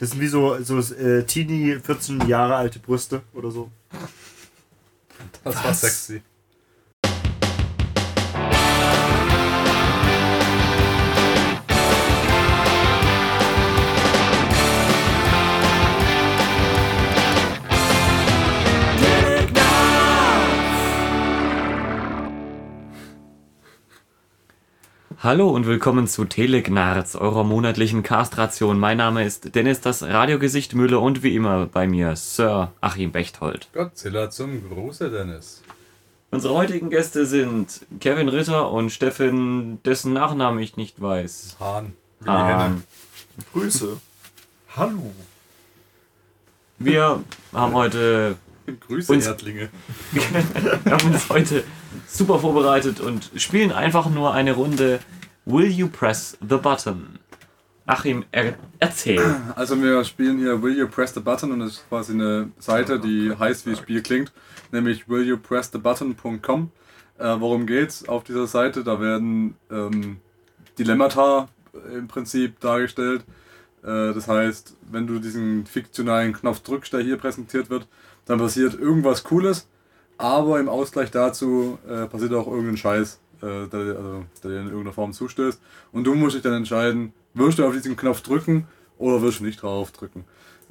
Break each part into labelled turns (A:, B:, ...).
A: Das sind wie so, so äh, Teenie, 14 Jahre alte Brüste oder so.
B: Das war sexy.
C: Hallo und willkommen zu Telegnarz, eurer monatlichen Castration. Mein Name ist Dennis, das Radiogesicht Müller und wie immer bei mir Sir Achim Bechtold.
B: Godzilla zum Gruße, Dennis.
C: Unsere heutigen Gäste sind Kevin Ritter und Steffen, dessen Nachnamen ich nicht weiß.
B: Hahn.
C: Hahn.
A: Grüße. Hallo.
C: Wir haben heute.
B: Grüße,
C: Uns-
B: Erdlinge.
C: wir haben uns heute super vorbereitet und spielen einfach nur eine Runde Will You Press the Button? Achim, er erzähl.
B: Also wir spielen hier Will You Press the Button und das ist quasi eine Seite, die heißt wie das Spiel klingt, nämlich willyouppressthebutton.com. Äh, worum geht's auf dieser Seite? Da werden ähm, Dilemmata im Prinzip dargestellt. Äh, das heißt, wenn du diesen fiktionalen Knopf drückst, der hier präsentiert wird, dann passiert irgendwas Cooles, aber im Ausgleich dazu äh, passiert auch irgendein Scheiß, äh, der, also, der dir in irgendeiner Form zustößt. Und du musst dich dann entscheiden, wirst du auf diesen Knopf drücken oder wirst du nicht drauf drücken.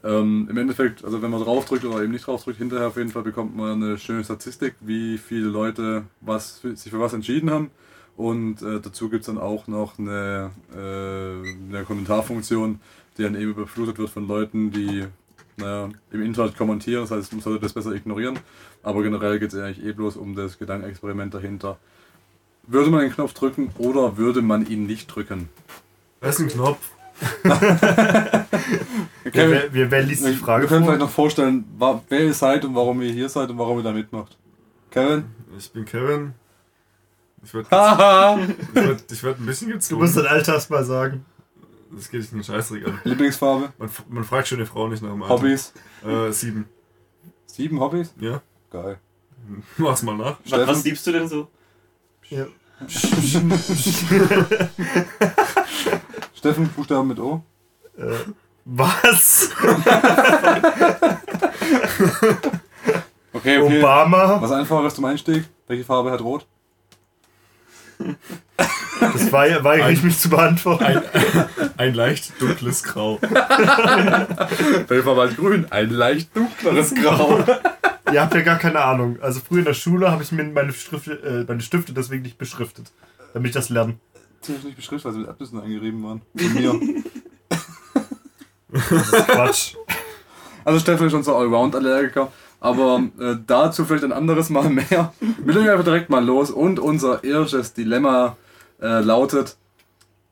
B: Ähm, Im Endeffekt, also wenn man drauf drückt oder eben nicht drauf drückt, hinterher auf jeden Fall bekommt man eine schöne Statistik, wie viele Leute was, sich für was entschieden haben. Und äh, dazu gibt es dann auch noch eine, äh, eine Kommentarfunktion, die dann eben überflutet wird von Leuten, die naja, im Internet kommentieren. Das heißt, man sollte das besser ignorieren. Aber generell geht es eigentlich eh bloß um das Gedankenexperiment dahinter. Würde man den Knopf drücken oder würde man ihn nicht drücken?
D: Da ist ein Knopf.
A: Wer, wer, wer, wer liest die
B: Wir
A: Frage
B: können vielleicht noch vorstellen, wer ihr seid und warum ihr hier seid und warum ihr da mitmacht. Kevin?
D: Ich bin Kevin. Ich werde
B: Haha!
D: ich werd, ich werd ein bisschen
A: Du
D: gezwungen.
A: musst dein Alter erst mal sagen.
D: Das geht dich einen Scheißdreck an.
B: Lieblingsfarbe?
D: Man, man fragt schon die Frau nicht nach dem Alter.
B: Hobbys?
D: Äh, sieben.
B: Sieben Hobbys?
D: Ja?
B: Geil.
D: Mach's mal nach.
C: Was, was
B: Steffen?
C: liebst du denn so?
A: Ja.
B: Steffen, Buchstaben mit O?
A: Äh, was?
B: Okay, okay.
A: Obama?
B: Was einfaches zum Einstieg? Welche Farbe hat Rot?
A: Das war ja weigere ich mich zu beantworten.
D: Ein, ein leicht dunkles Grau.
B: Farbe hat Grün? Ein leicht dunkleres Grau.
A: Ihr habt ja gar keine Ahnung. Also früher in der Schule habe ich mir meine Stifte, äh, meine Stifte deswegen nicht beschriftet. Damit ich das lerne.
B: Ziemlich nicht beschriftet, weil sie mit Abnüssen eingerieben waren. Von mir.
A: Das ist Quatsch.
B: Also Steffen ist unser Allround-Allergiker. Aber äh, dazu vielleicht ein anderes Mal mehr. Wir legen einfach direkt mal los. Und unser erstes Dilemma äh, lautet: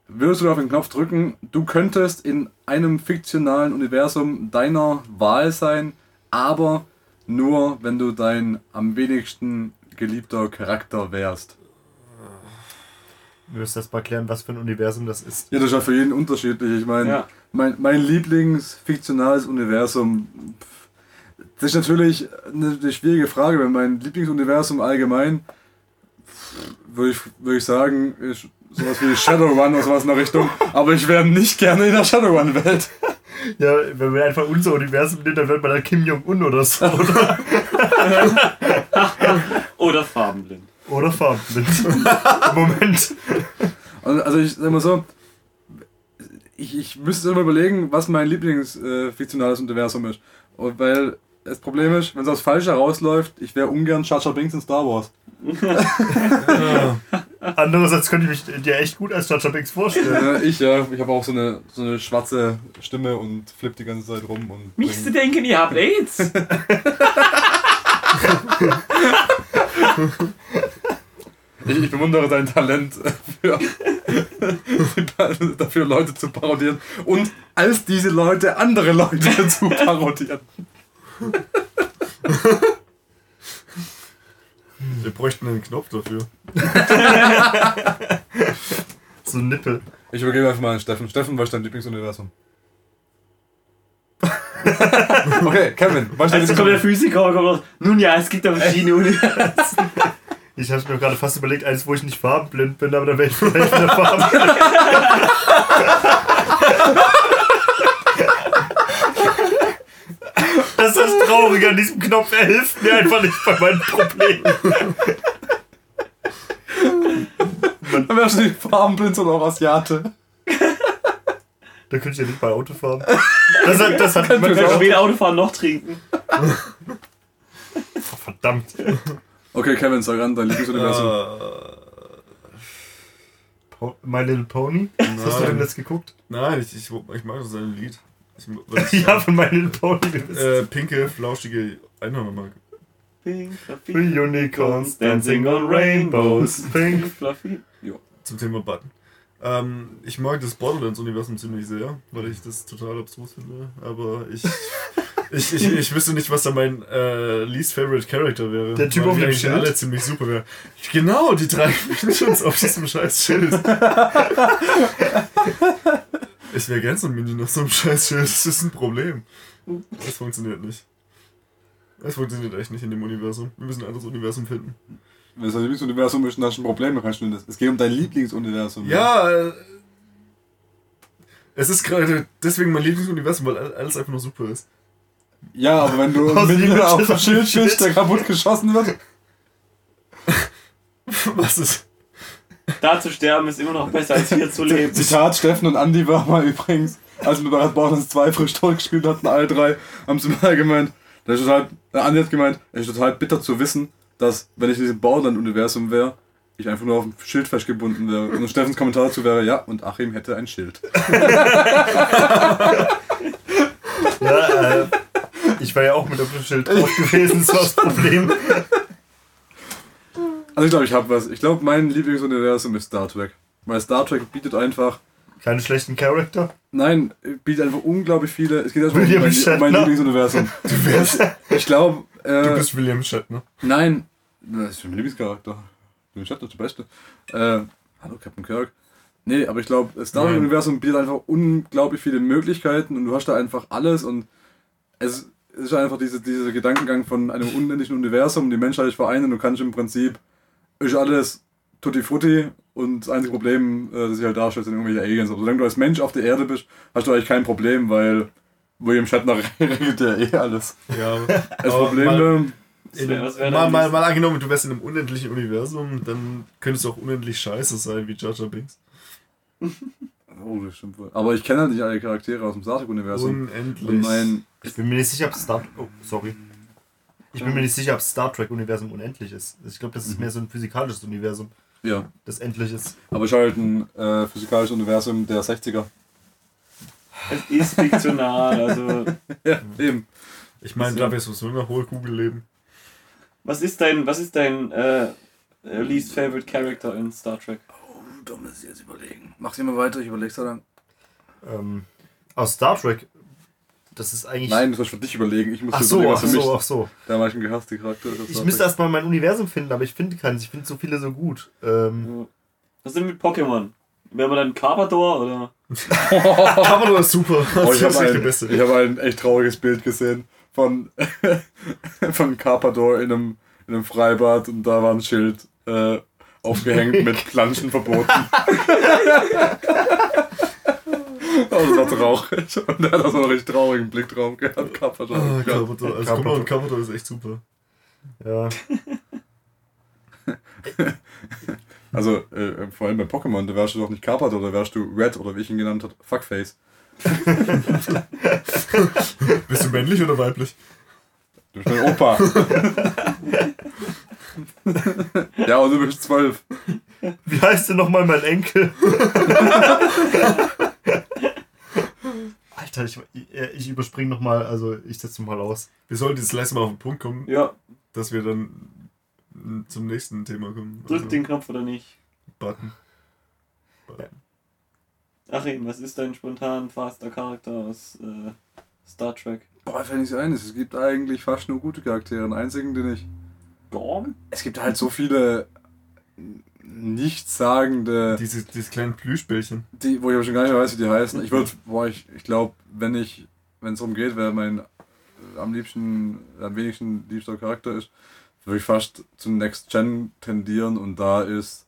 B: Würdest du auf den Knopf drücken, du könntest in einem fiktionalen Universum deiner Wahl sein, aber nur wenn du dein am wenigsten geliebter Charakter wärst.
A: Wir müssen erst mal klären, was für ein Universum das ist.
B: Ja, das ist ja für jeden unterschiedlich. Ich meine,
C: Ja.
B: mein, mein Lieblingsfiktionales Universum. pff, Das ist natürlich eine, schwierige Frage, weil mein Lieblingsuniversum allgemein, würde ich, würde ich sagen, ist sowas wie Shadowrun oder sowas in der Richtung. Aber ich wäre nicht gerne in der Shadowrun-Welt.
A: Ja, wenn wir einfach unser Universum nehmen, dann wird man dann Kim Jong-un oder so. Oder,
C: Oder farbenblind.
A: oder farbenblind. Moment.
B: Also, also ich sag mal so, ich, ich müsste immer überlegen, was mein Lieblingsfiktionales äh, Universum ist. Und weil das Problem ist, wenn es aufs Falsche rausläuft, ich wäre ungern Jar Binks in Star Wars.
D: Ja.
A: Andererseits könnte ich mich dir echt gut als Jar Binks vorstellen.
B: Äh, ich ja, ich habe auch so eine, so eine schwarze Stimme und flipp die ganze Zeit rum. Und
C: Nicht zu denken, ihr habt AIDS.
B: ich, ich bewundere dein Talent für, dafür, Leute zu parodieren und als diese Leute andere Leute zu parodieren.
D: Wir bräuchten einen Knopf dafür.
A: So ein Nippel.
B: Ich übergebe einfach mal an Steffen. Steffen, was ist dein Lieblingsuniversum? okay, Kevin, was ist dein
C: Also kommt der? Physiker und kommt raus. Nun ja, es gibt da verschiedene Universen.
A: Ich habe mir gerade fast überlegt, eins, wo ich nicht farbenblind bin, aber dann wäre ich vielleicht wieder farbenblind. Das ist das Traurige an diesem Knopf. Er hilft mir einfach nicht bei meinen Problemen.
B: Dann wärst du nicht farbenblind, sondern auch Asiate.
A: Da könnte ich ja nicht bei Auto fahren. Das hat, das hat man
C: Man kann weder Autofahren noch trinken.
A: Verdammt.
B: Okay, Kevin, sag an, dein Lieblingsuniversum.
A: Po- My Little Pony? Hast du denn jetzt geguckt?
D: Nein, ich, ich, ich mag das ein Lied.
A: Ja, von My Little Pony.
D: äh, pinke, flauschige Einhörner mag.
C: Pink,
A: Three
C: fluffy,
A: Unicorns dancing on rainbows. Pink.
C: fluffy.
D: Zum Thema Button. Ähm, ich mag das Borderlands-Universum ziemlich sehr, weil ich das total abstrus finde. Aber ich, ich, ich, ich wüsste nicht, was da mein äh, least favorite Character wäre.
A: Der Typ auf dem Schild?
D: alle ziemlich super wären. Genau, die drei Minions auf diesem scheiß Schild. Ich wäre gern so ein Minion auf so einem scheiß Schild. Das ist ein Problem. Das funktioniert nicht. Das funktioniert echt nicht in dem Universum. Wir müssen ein anderes Universum finden.
B: Wenn es dein Lieblingsuniversum ist, ein Problem, du das. Es geht um dein Lieblingsuniversum.
D: Ja, äh, es ist gerade deswegen mein Lieblingsuniversum, weil all- alles einfach nur super ist.
B: Ja, aber wenn du ein
A: dem
B: auf dem
A: Schild-
B: Schild schießt, der kaputt geschossen wird.
D: Was ist?
C: Da zu sterben ist immer noch besser als hier zu leben.
B: Zitat Steffen und Andi war mal übrigens, als wir bei Red Borderlands 2 frisch tot gespielt hatten, alle drei, haben sie mal gemeint, das ist total, der Andi hat gemeint, es ist total bitter zu wissen, dass, wenn ich in diesem Borderland-Universum wäre, ich einfach nur auf dem Schild festgebunden wäre. Und Steffens Kommentar dazu wäre, ja, und Achim hätte ein Schild.
A: Ja, äh, ich war ja auch mit auf dem Schild drauf gewesen, das war das Problem.
B: Also ich glaube, ich habe was. Ich glaube, mein Lieblingsuniversum ist Star Trek. Weil Star Trek bietet einfach,
A: Keine schlechten Charakter.
B: nein, bietet einfach unglaublich viele, es geht um
A: William
B: mein, um mein
A: Shatner.
B: Lieblingsuniversum.
D: Du wärst.
B: Ich glaube,
D: Du
B: äh,
D: bist William Shatner.
B: Nein, das ist mein Lieblingscharakter. Du bist der Beste. Äh, hallo Captain Kirk. Nee, aber ich glaube, das Star
D: Nein.
B: Wars-Universum bietet einfach unglaublich viele Möglichkeiten und du hast da einfach alles und es ist einfach diese, dieser Gedankengang von einem unendlichen Universum, die Menschheit ist vereint und du kannst im Prinzip, ist alles tutti frutti und das einzige Problem, äh, das sich halt darstellt, sind irgendwelche Aliens. Aber solange du als Mensch auf der Erde bist, hast du eigentlich kein Problem, weil William Shatner regelt ja eh alles.
D: Ja,
B: Das
D: aber
B: Problem,
D: mal-
C: wär
D: mal, mal, mal angenommen, du wärst in einem unendlichen Universum, dann könntest du auch unendlich scheiße sein wie Jar Jar Binks.
B: Oh, das stimmt wohl. Aber ich kenne halt nicht alle Charaktere aus dem Star Trek-Universum.
D: Unendlich.
B: Und mein.
A: Ich bin mir nicht sicher, ob Star Oh, sorry. Ich bin mir nicht sicher, ob Star Trek-Universum unendlich ist. Ich glaube, das ist mehr so ein physikalisches Universum,
B: Ja.
A: das endlich ist.
B: Aber ich halt ein äh, physikalisches Universum der 60er.
C: Es ist fiktional, also.
B: Ja, eben.
D: ich meine, da wirst du so in einer Hohlkugel leben.
C: Was ist dein, was ist dein äh, least favorite character in Star Trek?
B: Oh, da muss ich jetzt überlegen. Mach immer weiter, ich überleg's so lang.
A: Ähm, aus Star Trek, das ist eigentlich.
B: Nein, das muss ich für dich überlegen. Ich muss
A: Ach so,
B: überlegen,
A: ach
B: was für mich
A: so, ach so.
B: der am meisten gehasste Charakter ist. aus
A: Ich müsste erstmal mein Universum finden, aber ich finde keins. Ich finde so viele so gut. Ähm,
C: Was ist denn mit Pokémon? Wäre man dann Carpador oder?
D: Commodore ist super.
B: Oh, ich habe ein, ich hab ein echt trauriges Bild gesehen von, von Carpador in einem, in einem Freibad und da war ein Schild äh, aufgehängt mit Planschen verboten. Oh, das war traurig. Und er hat auch so einen richtig traurigen Blick drauf gehabt. Carpador.
D: Ah,
B: Ja.
D: Commodore. Also
A: Commodore.
D: Commodore, Commodore ist echt super.
A: ja.
B: Also, äh, vor allem bei Pokémon, da wärst du doch nicht Carpador, da wärst du Red oder wie ich ihn genannt habe, Fuckface.
D: Bist du männlich oder weiblich?
B: Du bist mein Opa. ja, und du bist zwölf.
A: Wie heißt denn nochmal mein Enkel? Alter, ich, ich, ich überspringe nochmal, also ich setze mal aus.
D: Wir sollten jetzt letztes Mal auf den Punkt kommen,
C: Ja,
D: dass wir dann zum nächsten Thema kommen.
C: drück
D: Also,
C: den Knopf oder nicht.
D: Button.
C: Achim, was ist dein spontan faster Charakter aus äh, Star Trek?
B: Boah, fällt nicht so ein. Es gibt eigentlich fast nur gute Charaktere. Den einzigen, den ich.
C: Gorm?
B: Es gibt halt so viele nichtssagende,
D: Diese, diese kleinen Plüschbällchen.
B: die, wo ich aber schon gar nicht mehr weiß, wie die heißen. Ich würde, boah, ich, ich glaube, wenn ich, wenn es darum geht, wer mein äh, am liebsten, am wenigsten liebster Charakter ist, würde ich fast zum Next Gen tendieren und da ist,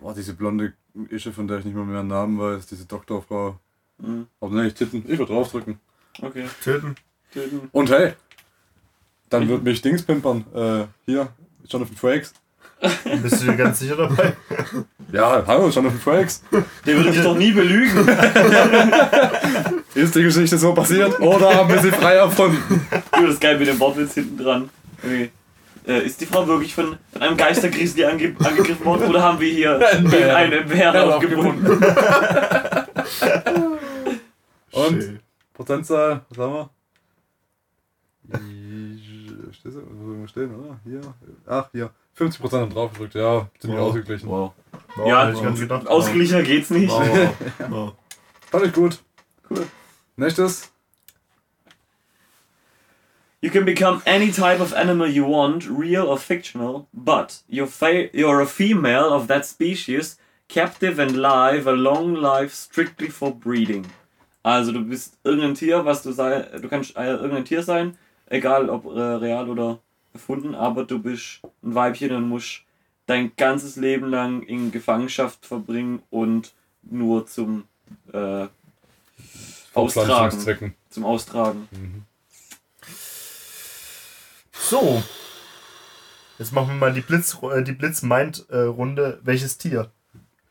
B: boah, diese blonde Ische, von der ich nicht mal mehr den Namen weiß, diese Doktorfrau.
C: Mhm.
B: Aber nein, ich Titten. Ich würde draufdrücken.
C: Okay.
D: Töten.
C: töten.
B: Und hey, dann wird mich Dings pimpern. Äh, hier, Jonathan Frakes.
A: Bist du dir ganz sicher dabei?
B: Ja, hallo, Jonathan Frakes.
C: Der würde dich doch nie belügen.
B: Ist die Geschichte so passiert oder haben wir sie frei erfunden?
C: Du, das ist geil mit dem Wortwitz hinten dran. Okay. Äh, ist die Frau wirklich von einem Geistergrizzly ange angegriffen worden oder haben wir hier einen Bären
B: Bär
C: aufgebunden?
B: Und. Prozentzahl, was haben wir? Wo soll man stehen, oder? Hier. Ach, hier. 50% haben drauf gedrückt, ja, ziemlich
A: Wow.
B: ausgeglichen.
C: Wow.
A: Wow,
C: Ja,
A: hätte ich ganz gedacht.
C: Ausgeglichener geht's nicht.
A: Wow, wow, wow.
B: Fand ich gut. Cool. Nächstes.
C: You can become any type of animal you want, real or fictional, but you're, fa- you're a female of that species, captive and live a long life strictly for breeding. Also du bist irgendein Tier, was du sei, du kannst äh, irgendein Tier sein, egal ob äh, real oder erfunden, aber du bist ein Weibchen und musst dein ganzes Leben lang in Gefangenschaft verbringen und nur zum äh, Austragen. Zum Austragen.
A: So. Jetzt machen wir mal die Blitz, äh, die Blitz-Mind-Runde. Welches Tier?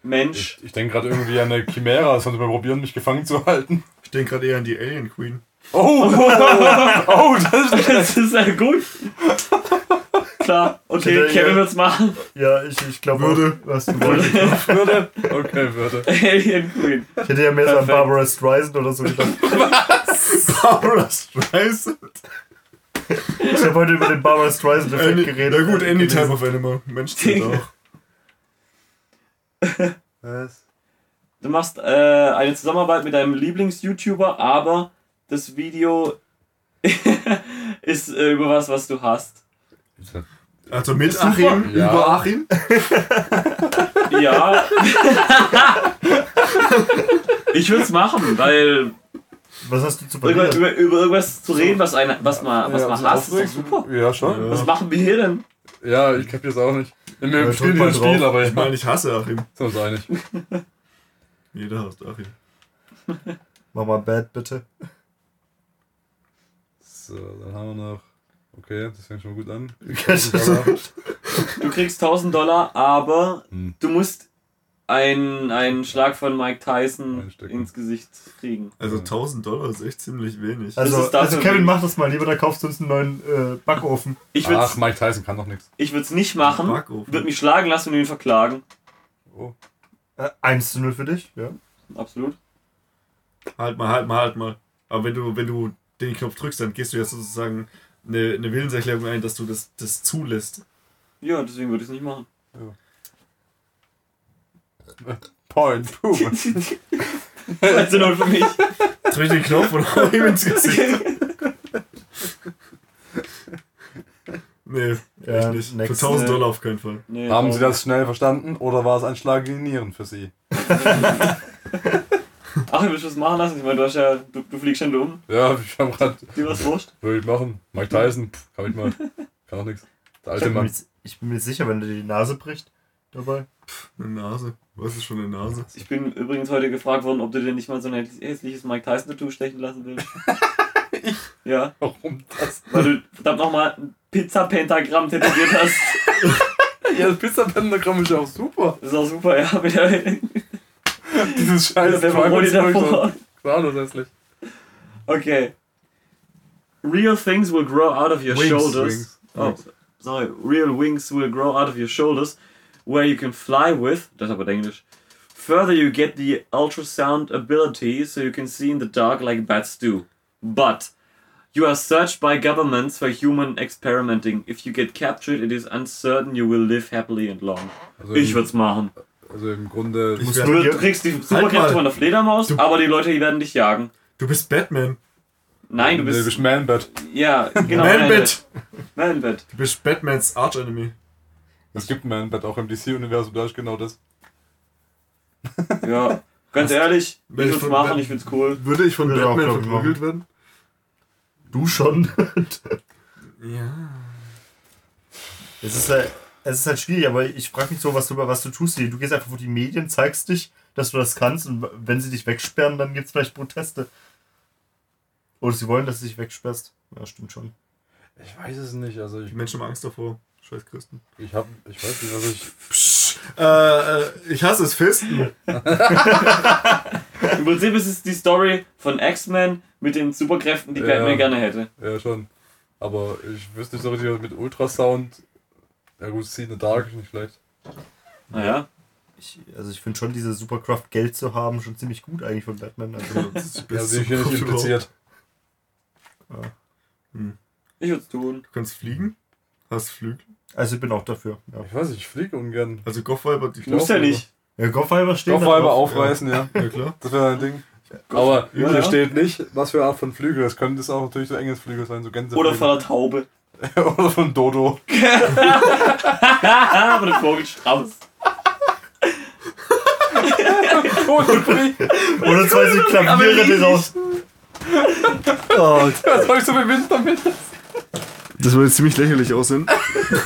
C: Mensch.
B: Ich, ich denke gerade irgendwie an eine Chimära, das sollte mal probieren, mich gefangen zu halten.
D: Ich denke gerade eher an die Alien Queen.
B: Oh! oh, das ist
C: Das ist sehr gut. Klar, okay,
A: Ja,
C: Kevin
A: ja.
C: wird's machen.
A: Ja, ich, ich glaube,
D: Würde.
A: was du wolltest.
B: Würde. Okay, würde.
C: Alien Queen.
A: Ich hätte ja mehr so an. Barbara Streisand oder so gedacht.
D: Barbara Streisand.
A: Ich habe heute über den Barbara Streisand-Effekt geredet.
D: na gut, any type of animal. Mensch zählt auch.
B: Was?
C: Du machst äh, eine Zusammenarbeit mit deinem Lieblings-YouTuber, aber das Video ist äh, über was, was du hast.
D: Also mit. Achim,
B: Ja.
D: über Achim.
C: Ja. ich würde es machen, weil
A: Was hast du zu
C: über,
A: verlieren?
C: über, über irgendwas zu reden, was, eine, was man, was
B: Ja,
C: man
B: so
C: hasst, ist doch super.
B: Ja, schon.
D: Ja.
C: Was machen wir hier denn?
B: Ja, ich kapier's auch nicht. In
A: Ja,
B: dem
A: drück
B: Spiel
A: mal
B: ein Spiel,
A: drauf.
B: aber
D: Ich meine, ich hasse Achim.
B: uns einig.
D: Jeder hasst Achim.
A: Mach mal Bad, bitte.
B: So, dann haben wir noch. Okay, das fängt schon mal gut an.
C: Du kriegst 1000 Dollar, aber
B: Hm.
C: du musst einen, einen Schlag von Mike Tyson
B: Einstecken.
C: ins Gesicht kriegen.
D: Also 1000 Dollar ist echt ziemlich wenig.
A: Also, also Kevin,
C: wenig.
A: mach das mal lieber, da kaufst du uns einen neuen äh, Backofen.
C: Ich würde
B: Ach, Mike Tyson kann doch nichts.
C: ich würd's nicht machen,
D: Backofen.
C: würde mich schlagen lassen und ihn verklagen.
B: Oh.
A: Äh, 1 zu 0 für dich, ja.
C: Absolut.
D: Halt mal, halt mal, halt mal. Aber wenn du, wenn du den Knopf drückst, dann gehst du ja sozusagen eine, eine Willenserklärung ein, dass du das, das zulässt.
C: Ja, deswegen würde ich es nicht machen.
B: Point. Puh.
C: 2 zu 0 für mich.
D: Drück den Knopf und hau ihm ins Gesicht. Nee,
A: Ja,
D: echt nicht. Für
A: next.
D: 1000
C: Nee.
D: Dollar auf keinen Fall.
C: Nee,
B: Haben Sie das schnell verstanden oder war es ein Schlag in die Nieren für Sie?
C: Ach, willst du was machen lassen? Ich meine, du hast ja, du, du fliegst schon um.
B: Ja, ich hab grad.
C: Dir was wurscht.
B: Würde ich machen. Mike Tyson, pff, kann ich mal. Kann auch nichts. Der
A: Ich,
B: alte
A: bin mir,
B: Mann.
A: jetzt- ich bin mir sicher, wenn du dir die Nase bricht dabei.
D: Eine Nase. Was ist schon eine Nase?
C: Ich bin übrigens heute gefragt worden, ob du dir nicht mal so ein hässliches Mike Tyson-Tattoo stechen lassen willst. ich? Ja,
B: Warum das?
C: weil du verdammt nochmal ein Pizza-Pentagramm tätowiert hast.
B: Ja, das Pizza-Pentagramm ist ja auch super.
C: Das ist auch super, ja. Mit der,
B: Dieses scheiß
C: Pepperoni davor.
B: Klar, hässlich.
C: Okay. Real things will grow out of your
A: Wings,
C: shoulders.
B: wings.
C: Oh, sorry. Real wings will grow out of your shoulders, where you can fly with. Das aber Englisch. Further, you get the ultrasound ability, so you can see in the dark like bats do. But you are searched by governments for human experimenting. If you get captured, it is uncertain you will live happily and long.
B: Also
C: Ich würde es machen.
B: Also im Grunde.
C: Du,
A: du
C: du kriegst die
D: Halt
C: Superkräfte
D: mal.
C: von der Fledermaus,
D: Du-
C: aber die Leute die werden dich jagen.
D: Du bist Batman.
C: Nein, du
B: Nee,
C: bist.
B: bist Man-Bat.
C: Ja, genau.
D: Man-Bat.
C: Man-Bat.
D: Du bist Batmans Arch-Enemy.
B: Es gibt Man-Bat auch im DC-Universum, da ist genau das.
C: Ja, ganz ehrlich, ich
D: Wenn ich
C: würde es machen, ich find's cool.
D: Würde ich von
A: Würde
D: Batman verprügelt werden?
A: du schon.
D: Ja.
A: es, ist halt, es ist halt schwierig, aber ich frage mich so, was du, was du tust. Du gehst einfach vor die Medien, zeigst dich, dass du das kannst und wenn sie dich wegsperren, dann gibt es vielleicht Proteste. Oder sie wollen, dass du dich wegsperrst. Ja, stimmt schon.
B: Ich weiß es nicht, also ich,
D: Die Menschen haben Angst davor. Scheiß Christen.
B: ich hab, ich weiß nicht, was ich.
D: Psch, äh, äh, ich hasse es Fisten.
C: Im Prinzip ist es die Story von X-Men mit den Superkräften, die
B: Ja.
C: Batman gerne hätte.
B: Ja, schon. Aber ich wüsste nicht so richtig, was mit Ultrasound. Ja, gut, See in the Dark ist nicht schlecht.
C: Naja.
A: Ich, also ich finde schon diese Superkraft Geld zu haben schon ziemlich gut eigentlich von Batman. Also,
D: Das ist
B: Ja, sehe ich hier nicht
D: Superkraft überhaupt.
B: impliziert.
C: Ich würde es tun.
D: Du kannst fliegen. Hast Flügel.
A: also ich bin auch dafür. Ja,
B: Ich weiß nicht, ich fliege ungern.
D: Also Goffweiber, die
C: Muss ja nicht.
A: ja Goffweiber steht drauf.
B: aufreißen, ja.
D: Ja, klar.
B: Das wäre ein Ding. Aber
C: Ja,
B: hier
C: ja.
B: steht nicht, was für eine Art von Flügel. Das könnte es auch natürlich so Engelsflügel sein, so Gänseflügel.
C: Oder von der Taube.
B: Oder von Dodo.
C: Haha, von der Vogelstrauß.
A: Oder zwei so Klaviere die raus. Oh,
B: Was soll ich so viel Wind damit?
D: Das würde ziemlich lächerlich aussehen.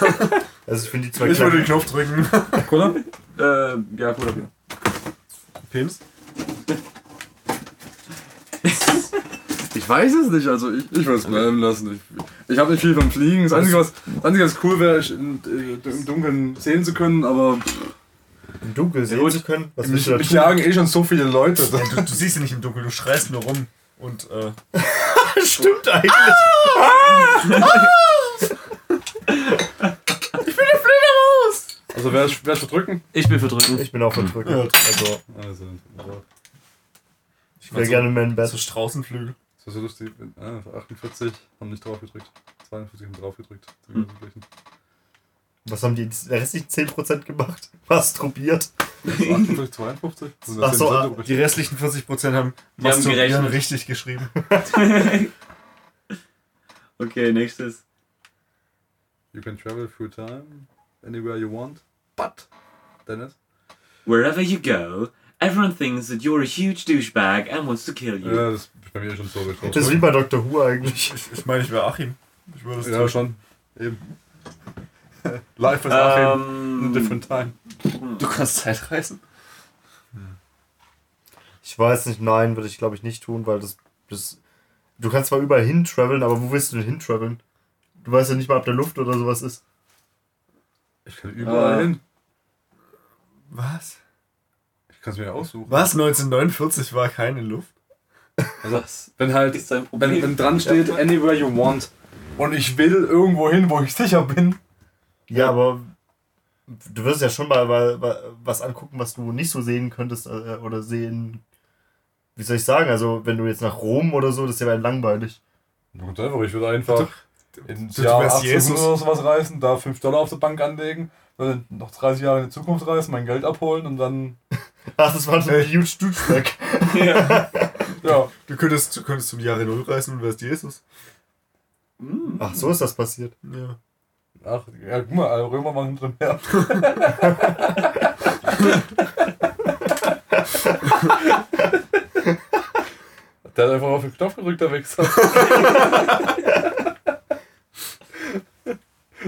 A: also ich finde die zwei
D: Ich würde den. Knopf drücken.
B: Cola?
C: Äh, ja, gut, Bier.
D: Penis?
B: Ich weiß es nicht, also ich, ich würde es bleiben lassen. Ich, ich habe nicht viel vom Fliegen. Das Einzige, was, das Einzige, was cool wäre, ist in, äh, im Dunkeln sehen zu können, aber
A: Im Dunkeln sehen
C: gut.
A: zu können. Was
B: mich,
A: willst du da
B: mich
A: tun?
B: jagen eh schon so viele Leute.
D: Ja, du, du siehst ja nicht im Dunkeln, du schreist nur rum. Und äh,
A: Stimmt eigentlich.
B: Also wer ist, wer ist verdrücken?
C: Ich bin für drücken.
A: Ich bin auch verdrückt.
D: Ja.
A: Also
B: Also, so,
A: ich wäre gerne Man Bat.
D: so Straußenflügel.
B: So, so lustig. Ah, 48 haben nicht drauf gedrückt. 42 haben drauf gedrückt. Hm.
A: Was haben die restlichen 10% gemacht? Was probiert?
B: 58, 52? Also das
A: Ach so,
B: sind
A: ah,
B: übrig.
D: Die restlichen 40% haben
C: haben
D: Masturbieren
C: gerechnet.
D: richtig geschrieben.
C: okay, nächstes.
B: You can travel through time anywhere you want. But, Dennis?
C: Wherever you go, everyone thinks that you're a huge douchebag and wants to kill you.
B: Ja, das ist bei mir schon so getroffen.
A: Das ist wie bei Dr. Who eigentlich.
D: Ich, ich meine, ich wäre Achim. Ich würde es
B: Ja,
D: tun.
B: schon. Eben. Life is Achim. In a
C: Ähm,
B: different time.
D: Du kannst Zeit reisen.
A: Ich weiß nicht, nein, würde ich glaube ich nicht tun, weil das, das. Du kannst zwar überall hin traveln, aber wo willst du denn hin traveln? Du weißt ja nicht mal, ob der Luft oder sowas ist.
B: Ich kann überall
C: Äh.
B: hin.
D: Was?
B: Ich kann es mir aussuchen.
D: Was? 1949 war keine Luft?
B: Also,
C: was
B: wenn halt,
C: ist dein Problem?
B: wenn, wenn dran steht, anywhere you want. Und ich will irgendwo hin, wo ich sicher bin.
A: Ja, aber du wirst ja schon mal, mal, mal was angucken, was du nicht so sehen könntest äh, oder sehen. Wie soll ich sagen? Also, wenn du jetzt nach Rom oder so, das ist ja langweilig.
B: Ganz einfach, ich würde einfach ins
D: du
B: Jahr
D: wärst
B: 1800
D: Jesus.
B: oder sowas reisen, da 5 Dollar auf der Bank anlegen, dann noch 30 Jahre in die Zukunft reisen, mein Geld abholen und dann,
A: Ach, das war so ein huge Douchebag.
C: ja.
D: Du könntest, du könntest zum Jahre Null reisen und wärst Jesus.
A: Ach, so ist das passiert.
D: Ja.
B: ach, ja, guck mal, alle Römer waren hinter dem Meer. Der hat einfach auf den Knopf gedrückt, der Wichser.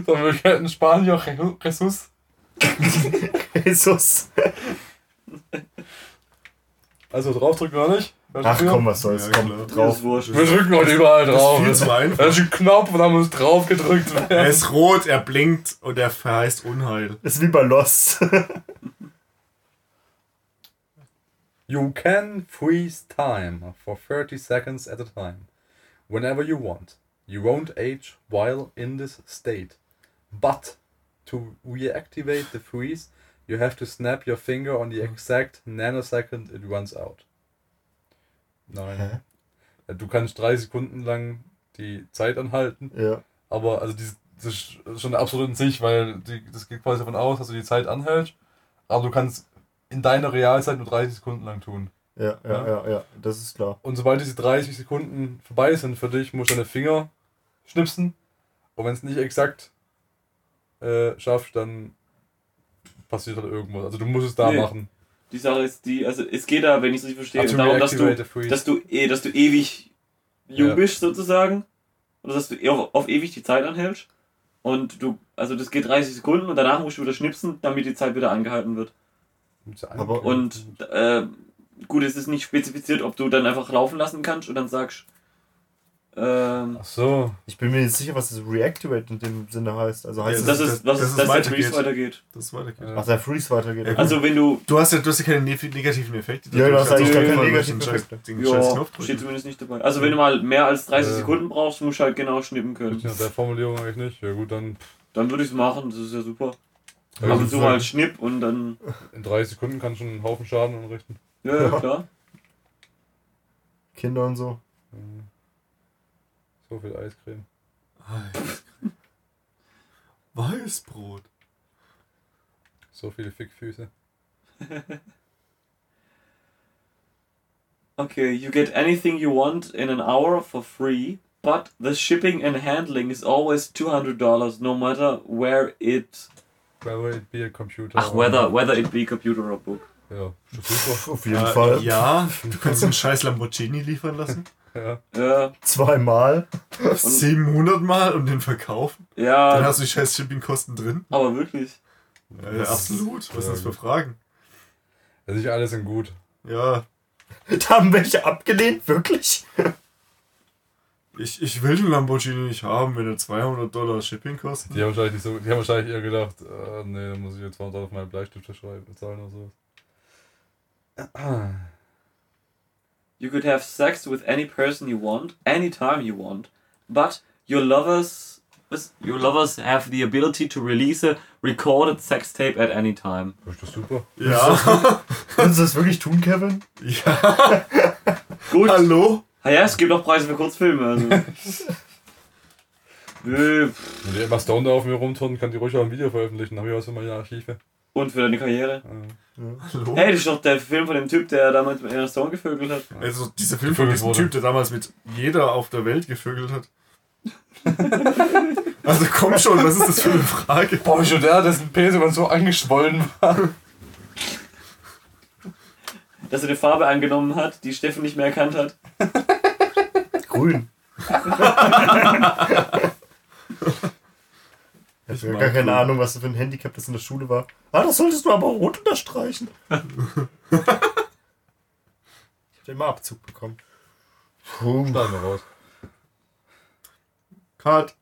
B: So, wir hätten Spanier, Je- Jesus.
A: Jesus.
B: Also draufdrücken oder nicht?
A: Ach komm, was soll's.
D: Ja,
A: komm,
D: klar.
A: drauf.
C: ist wurscht.
B: Wir drücken heute überall drauf.
D: viel zu einfach.
B: Da ist ein Knopf und haben uns drauf gedrückt.
D: Er ist rot, er blinkt und er verheißt Unheil.
A: Das ist wie bei Lost.
B: You can freeze time for 30 seconds at a time, whenever you want. You won't age while in this state. But to reactivate the freeze, you have to snap your finger on the exact nanosecond it runs out. Nein. Ja, Du kannst drei Sekunden lang die Zeit anhalten,
A: ja.
B: aber also die, das ist schon absolut in sich, weil die, das geht quasi davon aus, dass du die Zeit anhältst, aber du kannst in deiner Realzeit nur 30 Sekunden lang tun.
A: Ja, ja, ja, ja, das ist klar.
B: Und sobald diese 30 Sekunden vorbei sind für dich, musst du deine Finger schnipsen. Und wenn es nicht exakt äh, schaffst, dann passiert halt irgendwas. Also du musst es da
C: Nee.
B: machen.
C: Die Sache ist die, also es geht da, wenn ich es richtig verstehe,
B: Ach, to
C: darum, dass du, dass du, eh- dass du ewig jung
B: Ja.
C: bist sozusagen. Oder dass du eh auf, auf ewig die Zeit anhältst. Und du, also das geht 30 Sekunden und danach musst du wieder schnipsen, damit die Zeit wieder angehalten wird.
A: Aber-
C: Und äh, gut, es ist nicht spezifiziert, ob du dann einfach laufen lassen kannst und dann sagst, Ähm,
B: Ach so.
A: Ich bin mir nicht sicher, was das Reactivate in dem Sinne heißt. Also heißt
C: das
A: es,
C: ist, das
D: dass es
C: dass der. Freeze weitergeht.
D: Das weitergeht.
B: Ja.
A: ach, der Freeze weitergeht.
D: Ja.
C: Also wenn du.
D: Du hast ja, du hast ja keine ne- negativen Effekte.
A: Ja, du hast eigentlich
C: gar
D: dass
C: keine
D: du
A: negativen Effekte.
C: Ja, steht zumindest nicht dabei. Also wenn du mal mehr als 30
B: Äh.
C: Sekunden brauchst, musst du halt genau schnippen können.
B: Ja, der Formulierung eigentlich nicht. Ja gut, dann
C: Dann würde ich es machen, das ist ja super.
B: Ja,
C: Ab und zu mal Schnipp und dann.
B: in 30 Sekunden kann schon einen Haufen Schaden anrichten.
C: Ja, ja klar.
A: Kinder und so.
B: Mhm. So viel Eiscreme.
D: Weißbrot.
B: So viele Fickfüße.
C: Okay, you get anything you want in an hour for free, but the shipping and handling is always $200 no matter where it.
B: Whether it be a computer.
C: Ach, whether, whether it be computer or book.
B: Ja.
A: Auf jeden
D: Äh,
A: Fall.
D: Ja, du kannst einen scheiß Lamborghini liefern lassen.
B: Ja.
C: Ja,
A: Zweimal.
D: 700 Mal und den verkaufen. Dann
C: ja
D: hast du die scheiß Shippingkosten drin.
C: aber wirklich.
D: Äh,
B: Das-
D: absolut. Was sind das für
B: Ja,
D: Fragen?
B: Also nicht alle sind gut.
D: Ja,
A: Da haben welche abgelehnt, wirklich?
D: ich, ich will den Lamborghini nicht haben, wenn er 200 Dollar Shipping kostet.
B: Die haben wahrscheinlich, nicht so, die haben wahrscheinlich eher gedacht, äh, nee, dann muss ich jetzt 200 auf meinen Bleistift verschreiben, bezahlen oder so.
C: You could have sex with any person you want, anytime you want, but your lovers. Your lovers have the ability to release a recorded sex tape at any time.
B: Ist das super?
D: Ja.
A: Würdest du das wirklich tun, Kevin?
D: ja.
C: Gut.
D: Hallo?
C: Ah ja, es gibt auch Preise für Kurzfilme. Also. Nö,
B: Wenn die Emma Stone da auf mir rumturnen, kann die ruhig auch ein Video veröffentlichen, dann habe ich was für meine Archive.
C: Und für deine Karriere.
B: Äh,
D: Hallo?
C: Hey, das ist doch der Film von dem Typ, der damals mit Emma Stone gevögelt hat.
D: Also dieser Film von diesem. Typ, der damals mit jeder auf der Welt gevögelt hat. also komm schon, was ist das für eine Frage?
B: Boah, schon der, dessen Penis immer so angeschwollen war.
C: Dass er eine Farbe angenommen hat, die Steffen nicht mehr erkannt hat.
A: Grün. Ich habe gar keine
D: grün.
A: Ahnung, was für ein Handicap das in der Schule war. Ah, das solltest du aber rot unterstreichen. ich hatte immer Abzug bekommen. Puh.
B: Schneiden wir raus.
D: Cut.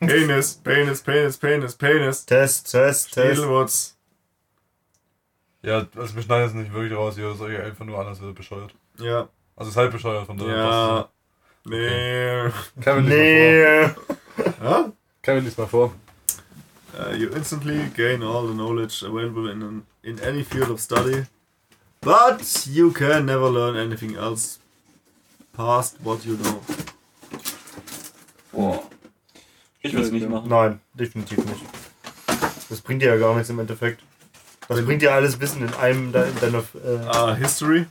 D: Penis, Penis, Penis, Penis, Penis.
A: Test, Test, Test.
D: Edelwurz.
B: Ja, also wir schneiden es nicht wirklich raus, ihr seid ja einfach nur an, als wäre bescheuert.
D: Ja.
B: Also es ist halb bescheuert von der
D: Ja. Nee.
B: Kevin liest mal
A: Nee.
D: Ja?
B: Kevin liest mal vor.
D: Uh, you instantly gain all the knowledge available in, an, in any field of study, but you can never learn anything else past what you know.
C: Boah. Ich will es nicht machen.
A: Nein, definitiv nicht. Das bringt dir ja gar nichts im Endeffekt. Das
D: Wenn-
A: bringt dir alles Wissen in einem de- deiner. Äh,
D: Ah, History?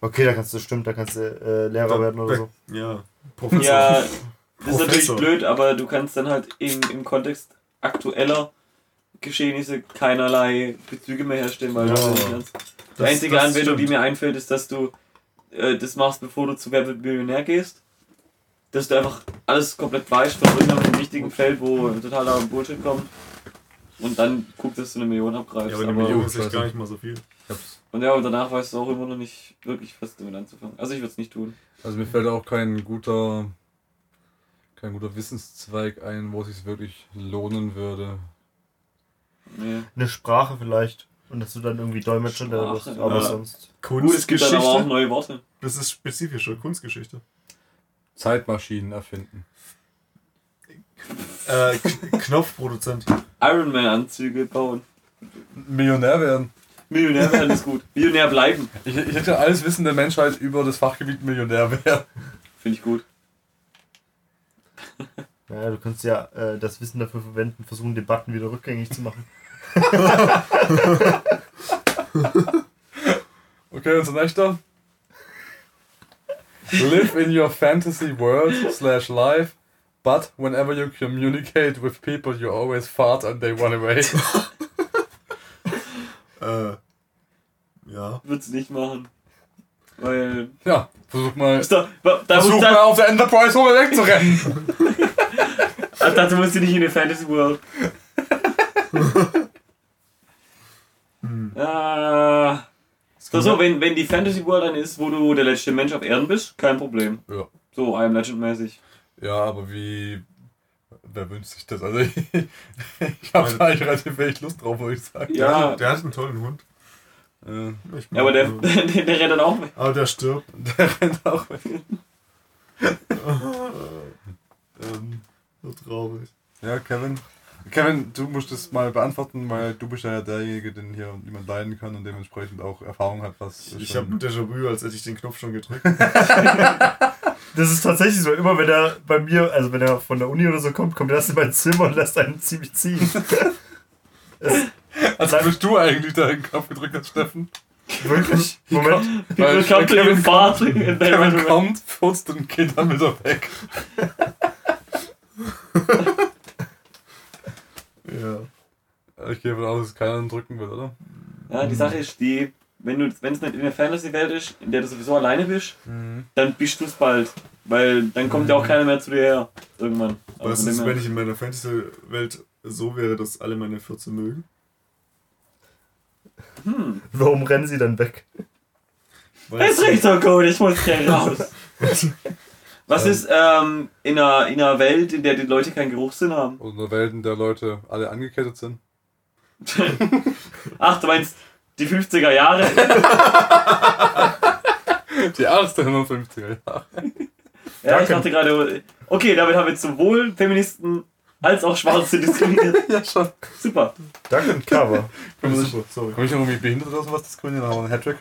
A: okay, da kannst du, stimmt, da kannst du äh, Lehrer werden oder so.
D: Ja. Professor.
C: Ja, das ist natürlich blöd, aber du kannst dann halt im, im Kontext aktueller Geschehnisse keinerlei Bezüge mehr herstellen, weil
A: Ja.
C: du nicht kannst. Die
D: Das-
C: einzige
D: das
C: Anwendung, die
D: stimmt.
C: mir einfällt, ist, dass du äh, das machst, bevor du zu Wer wird Millionär gehst. Dass du einfach alles komplett weißt von irgendeinem wichtigen Feld, wo totaler Bullshit kommt. Und dann guckst, dass du eine Million abgreifst.
D: Ja, aber eine
C: aber-
D: Million ist echt gar nicht mal so viel.
C: Und ja, und danach weißt du auch immer noch nicht wirklich, was damit anzufangen. Also ich würde es nicht tun.
B: Also mir fällt auch kein guter, kein guter Wissenszweig ein, wo es sich wirklich lohnen würde.
C: Nee.
A: Eine Sprache vielleicht. Und dass du dann irgendwie Dolmetscher
C: Sprache,
A: wirst, aber
C: ja.
A: sonst.
C: Gut, es gibt dann aber auch
D: Kunstgeschichte?
C: neue Worte.
D: Das ist spezifischer Kunstgeschichte.
B: Zeitmaschinen erfinden.
D: Äh, Knopfproduzent.
C: Ironman-Anzüge bauen.
B: Millionär werden.
C: Millionär werden ist gut. Millionär bleiben.
B: Ich, ich hätte alles Wissen der Menschheit über das Fachgebiet Millionär werden.
C: Finde ich gut.
A: Naja, du kannst ja äh, das Wissen dafür verwenden, versuchen, Debatten wieder rückgängig zu machen.
B: Okay, unser nächster. Live in your fantasy world slash life, but whenever you communicate with people, you always fart and they run away.
D: Äh, ja.
C: Würd's nicht machen. Weil.
B: Ja, versuch mal,
C: da, da
B: versuch mal auf der Enterprise Hole wegzurennen.
C: dazu musst du nicht in die Fantasy World.
D: Hm.
C: Ah, So, so, wenn, wenn die Fantasy World dann ist, wo du der letzte Mensch auf Erden bist, kein Problem.
B: Ja.
C: So, I am Legend mäßig.
B: Ja, aber wie. Wer wünscht sich das? Also, ich, ich habe da eigentlich relativ wenig Lust drauf, würde ich sagen.
C: Ja,
D: Der hat einen tollen Hund. Ich
C: ja aber der, der, der rennt dann auch weg.
D: Aber der stirbt.
B: der rennt auch weg.
D: Ähm, so traurig.
B: Ja, Kevin. Kevin, du musst das mal beantworten, weil du bist ja derjenige, den hier niemand leiden kann und dementsprechend auch Erfahrung hat, was.
D: Ich habe Déjà-vu, als hätte ich den Knopf schon gedrückt.
A: Das ist tatsächlich so, immer wenn er bei mir, also wenn er von der Uni oder so kommt, kommt er erst in mein Zimmer und lässt einen ziemlich ziehen. Es,
B: Also bist du eigentlich, der den Knopf gedrückt hat, Steffen?
A: wirklich? Moment.
B: Weil- Kevin
C: your party and they run
B: Kevin kommt, furzt und geht dann wieder weg.
D: Ja.
B: Ich gehe davon aus, dass keiner ihn drücken will, oder?
C: Ja, die Sache ist die, wenn du wenn es nicht in der Fantasy-Welt ist, in der du sowieso alleine bist, dann bist du es bald. Weil dann kommt ja auch keiner mehr zu dir her. Irgendwann. Also
D: Was ist, wenn ich in meiner Fantasy-Welt so wäre, dass alle meine 14 mögen?
C: hm,
A: Warum rennen sie dann weg?
D: Weil
C: es riecht so gut, ich muss hier raus. Was ist ähm, in, einer, in einer Welt, in der die Leute keinen Geruchssinn haben?
B: Oder eine Welt, in der Leute alle angekettet sind.
C: Ach, du meinst die 50er Jahre?
B: Die erste 150er Jahre.
C: Ja, ich dachte gerade, okay, damit haben wir sowohl Feministen als auch Schwarze diskriminiert.
B: Ja, schon.
C: Super.
A: Danke und Cover.
B: Sich,
D: Super, sorry.
B: kann ich noch irgendwie behindert oder sowas diskriminieren? Dann haben wir einen Hattrick.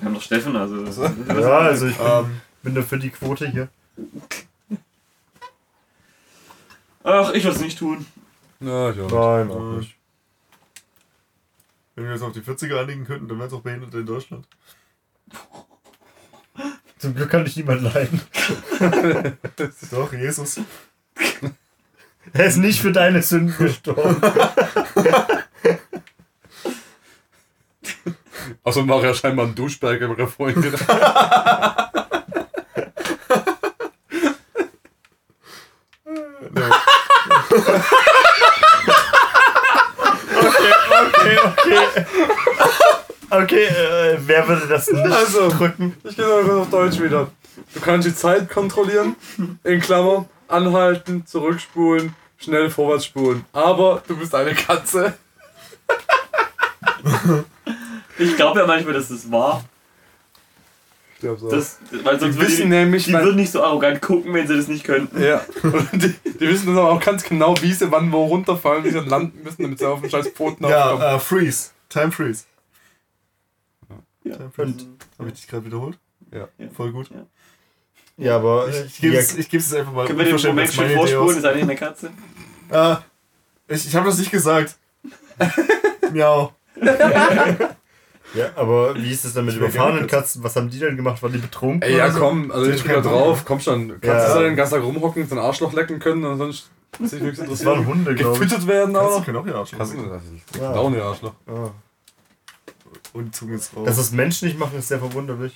C: Wir haben doch Steffen, also.
A: Ja, also ich bin,
D: Ähm,
A: bin dafür die Quote hier.
C: Ach, ich würde es nicht tun.
B: Ja, ich auch nicht.
A: Nein, auch nicht.
D: wenn wir uns auf die 40er einigen könnten, dann wären es auch Behinderte in Deutschland.
A: Zum Glück kann dich niemand leiden.
D: Doch, Jesus.
A: Er ist nicht für deine Sünden gestorben.
B: Außerdem war er scheinbar ein Duschberg im Refrain.
A: Okay, okay. Okay, äh, wer würde das nicht
B: Also.
A: drücken?
B: Ich gehe mal kurz auf Deutsch wieder. Du kannst die Zeit kontrollieren, in Klammer, anhalten, zurückspulen, schnell vorwärts spulen. Aber du bist eine Katze.
C: Ich glaube ja manchmal, dass das war.
B: Ich glaube so.
C: Das, weil sonst
B: die
C: würde
B: wissen
C: die,
B: nämlich,
C: die würden nicht so arrogant gucken, wenn sie das nicht könnten.
B: ja. Die, die wissen dann aber auch ganz genau, wie sie wann wo runterfallen, wie sie landen müssen, damit sie auf den scheiß Pfoten aufkommen.
D: Ja, äh, Freeze. Time Freeze.
C: Ja.
D: Time Freeze. Habe ich dich gerade wiederholt?
B: Ja.
D: Voll gut.
A: Ja, aber
D: Ich,
A: äh,
D: ich gebe
A: ja,
D: es ich geb's jetzt einfach mal
C: Können wir den Moment schon vorspulen? Ist eigentlich eine Katze?
D: Ah, ich ich habe das nicht gesagt. Miau.
A: ja, aber wie ist es denn mit überfahrenen Katzen? Was haben die denn gemacht? Waren die betrunken?
B: Ey, ja komm, also ich bin da drauf, komm schon. Kannst
A: Ja.
B: du da den ganzen Tag rumhocken, so ein Arschloch lecken können und sonst sich nichts
A: Das waren
B: interessiert?
A: Hunde, glaube ich.
B: Gefüttert werden auch
D: Katzen können auch ihr Arschloch
B: Katzen,
D: lecken.
B: das ist
A: Ja.
B: auch ein Arschloch.
A: Ah.
D: Und Zunge ist raus.
A: Dass es Menschen nicht machen, ist sehr verwunderlich.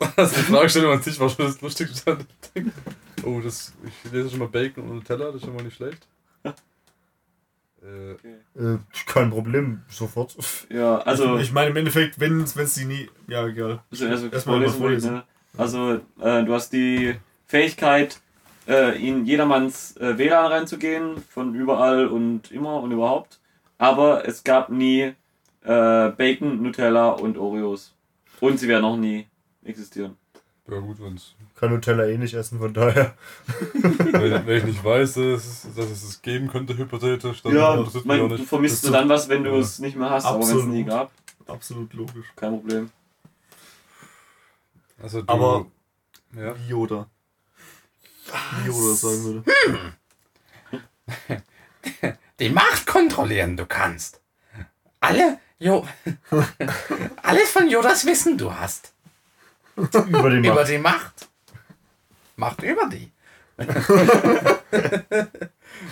B: Das ist die Fragestellung an sich war schon das Lustigste. Oh, das, ich lese schon mal Bacon und Nutella, das ist schon mal nicht schlecht. Äh,
A: Äh, kein Problem, sofort.
C: Ja, also.
D: ich meine, im Endeffekt, wenn es die nie. Ja, egal.
C: Also mal
D: Erstmal
C: vorlesen,
D: vorlesen.
C: ne? Also, äh, du hast die Fähigkeit, äh, in jedermanns äh, WLAN reinzugehen, von überall und immer und überhaupt. Aber es gab nie äh, Bacon, Nutella und Oreos. Und sie werden auch nie existieren.
B: ja gut, wenn's,
A: Kann Nutella eh nicht essen, von daher.
B: wenn, wenn ich nicht weiß, dass es, dass es es geben könnte, hypothetisch, dann
C: Ja,
B: interessiert
C: ich
B: mich auch
C: mein, du
B: nicht.
C: vermisst du dann was, wenn du
B: ja.
C: es nicht mehr hast, aber wenn es
D: Absolut.
C: nie gab,
D: Absolut logisch.
C: kein Problem.
B: Also du,
D: Aber-
B: ja.
D: Wie Yoda. Wie Yoda das sagen würde.
E: Die Macht kontrollieren du kannst. Alle, jo, alles von Jodas Wissen du hast.
A: Über die
E: Über
A: Macht.
E: die Macht. Macht über die.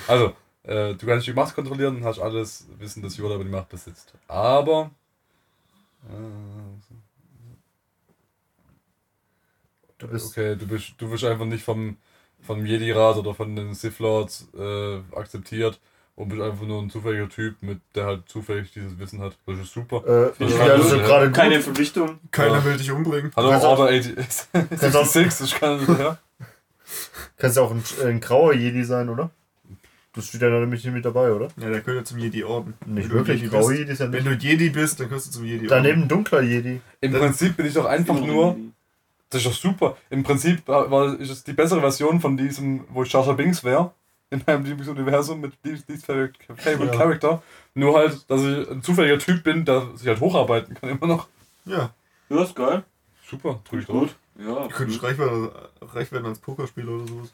B: Also, äh, du kannst die Macht kontrollieren und hast alles Wissen, das Yoda über die Macht besitzt. Aber. Äh,
A: Du bist
B: okay, du bist, du bist einfach nicht vom, vom Jedi-Rat oder von den Sith Lords äh, akzeptiert Und bist einfach nur ein zufälliger Typ, mit der halt zufällig dieses Wissen hat. Das ist super.
A: Äh,
B: Finde ich
A: ja, das
B: gut,
A: ist
B: ja.
A: gerade
C: Keine
A: gut.
C: Verpflichtung.
D: Keiner
A: Ja.
D: will dich umbringen.
B: Hallo,
A: kannst auch-
B: Order 80 66, ich kann nicht her.
A: Kannst ja auch ein, ein grauer Jedi sein, oder? Das steht ja nämlich nicht mit dabei, oder?
D: Ja, der gehört ja zum Jedi-Orden.
A: Nicht
D: Wenn du
A: wirklich.
D: Jedi
A: Jedi ist ja
D: Wenn
A: nicht.
D: du Jedi bist, dann gehörst du zum Jedi-Orden.
A: Daneben ein dunkler Jedi.
B: Im Prinzip bin ich doch einfach nur. Das ist doch super. Im Prinzip war, war- ist es die bessere Version von diesem, wo ich Jar Jar Binks wäre. In meinem Lieblingsuniversum mit Lieblings- Favorite
D: Ja.
B: Character. Nur halt, dass ich ein zufälliger Typ bin, der sich halt hocharbeiten kann immer noch.
D: Ja,
C: Ja, ist geil.
B: Super, drück ich
C: Gut. Ja,
D: du könntest reich werden, reich werden als Pokerspieler oder sowas.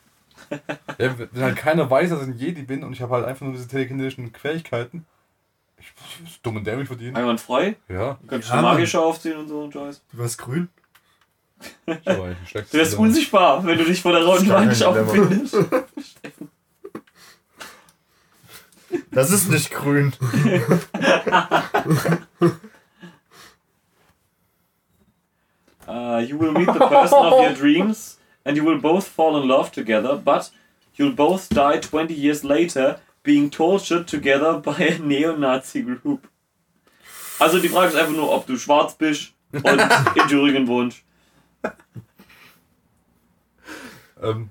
B: Ja, wenn halt keiner weiß, dass ich ein Jedi bin und ich habe halt einfach nur diese telekinetischen Fähigkeiten. Ich muss dumm und dämlich verdienen.
C: einwandfrei.
B: Ja,
C: Du kannst
D: Ja,
C: ja,
D: Mann.
C: magische aufziehen und so und Scheiß.
D: Du warst grün.
C: Du wirst
B: Dilemma.
C: unsichtbar, wenn du dich vor der roten Wand
A: kein Dilemma. Das ist nicht grün.
C: Uh, you will meet the person of your dreams and you will both fall in love together, but you'll both die 20 years later being tortured together by a neo-Nazi group. Also die Frage ist einfach nur, ob du schwarz bist und in Thüringen wohnst.
B: Ähm,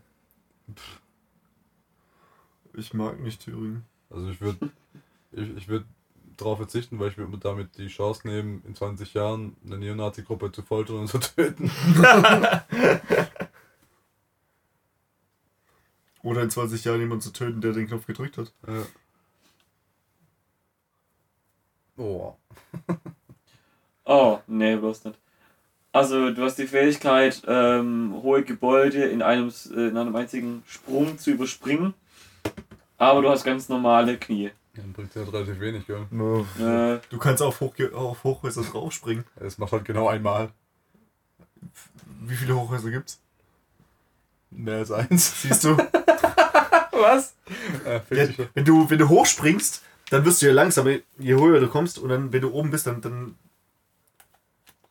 D: Ich mag nicht Thüringen.
B: Also ich würde ich, ich würd darauf verzichten, weil ich würde mir damit die Chance nehmen, in 20 Jahren eine Neonazi-Gruppe zu foltern und zu töten.
D: Oder in 20 Jahren jemanden zu töten, der den Knopf gedrückt hat.
B: Ja. Oh.
C: Oh, nee, bloß nicht. Also du hast die Fähigkeit, ähm, hohe Gebäude in einem, äh, in einem einzigen Sprung zu überspringen, aber du hast ganz normale Knie.
B: Dann bringt ja relativ wenig, gell?
A: Nö.
C: Äh,
D: Du kannst auf, Hochge auf Hochhäuser draufspringen.
B: Es macht halt genau einmal.
D: Wie viele Hochhäuser gibt's?
B: Mehr als eins.
D: Siehst du?
B: Was? Äh,
D: Ja,
B: 50.
D: wenn, du wenn du hochspringst, dann wirst du ja langsamer, je höher du kommst. Und dann, wenn du oben bist, dann, dann,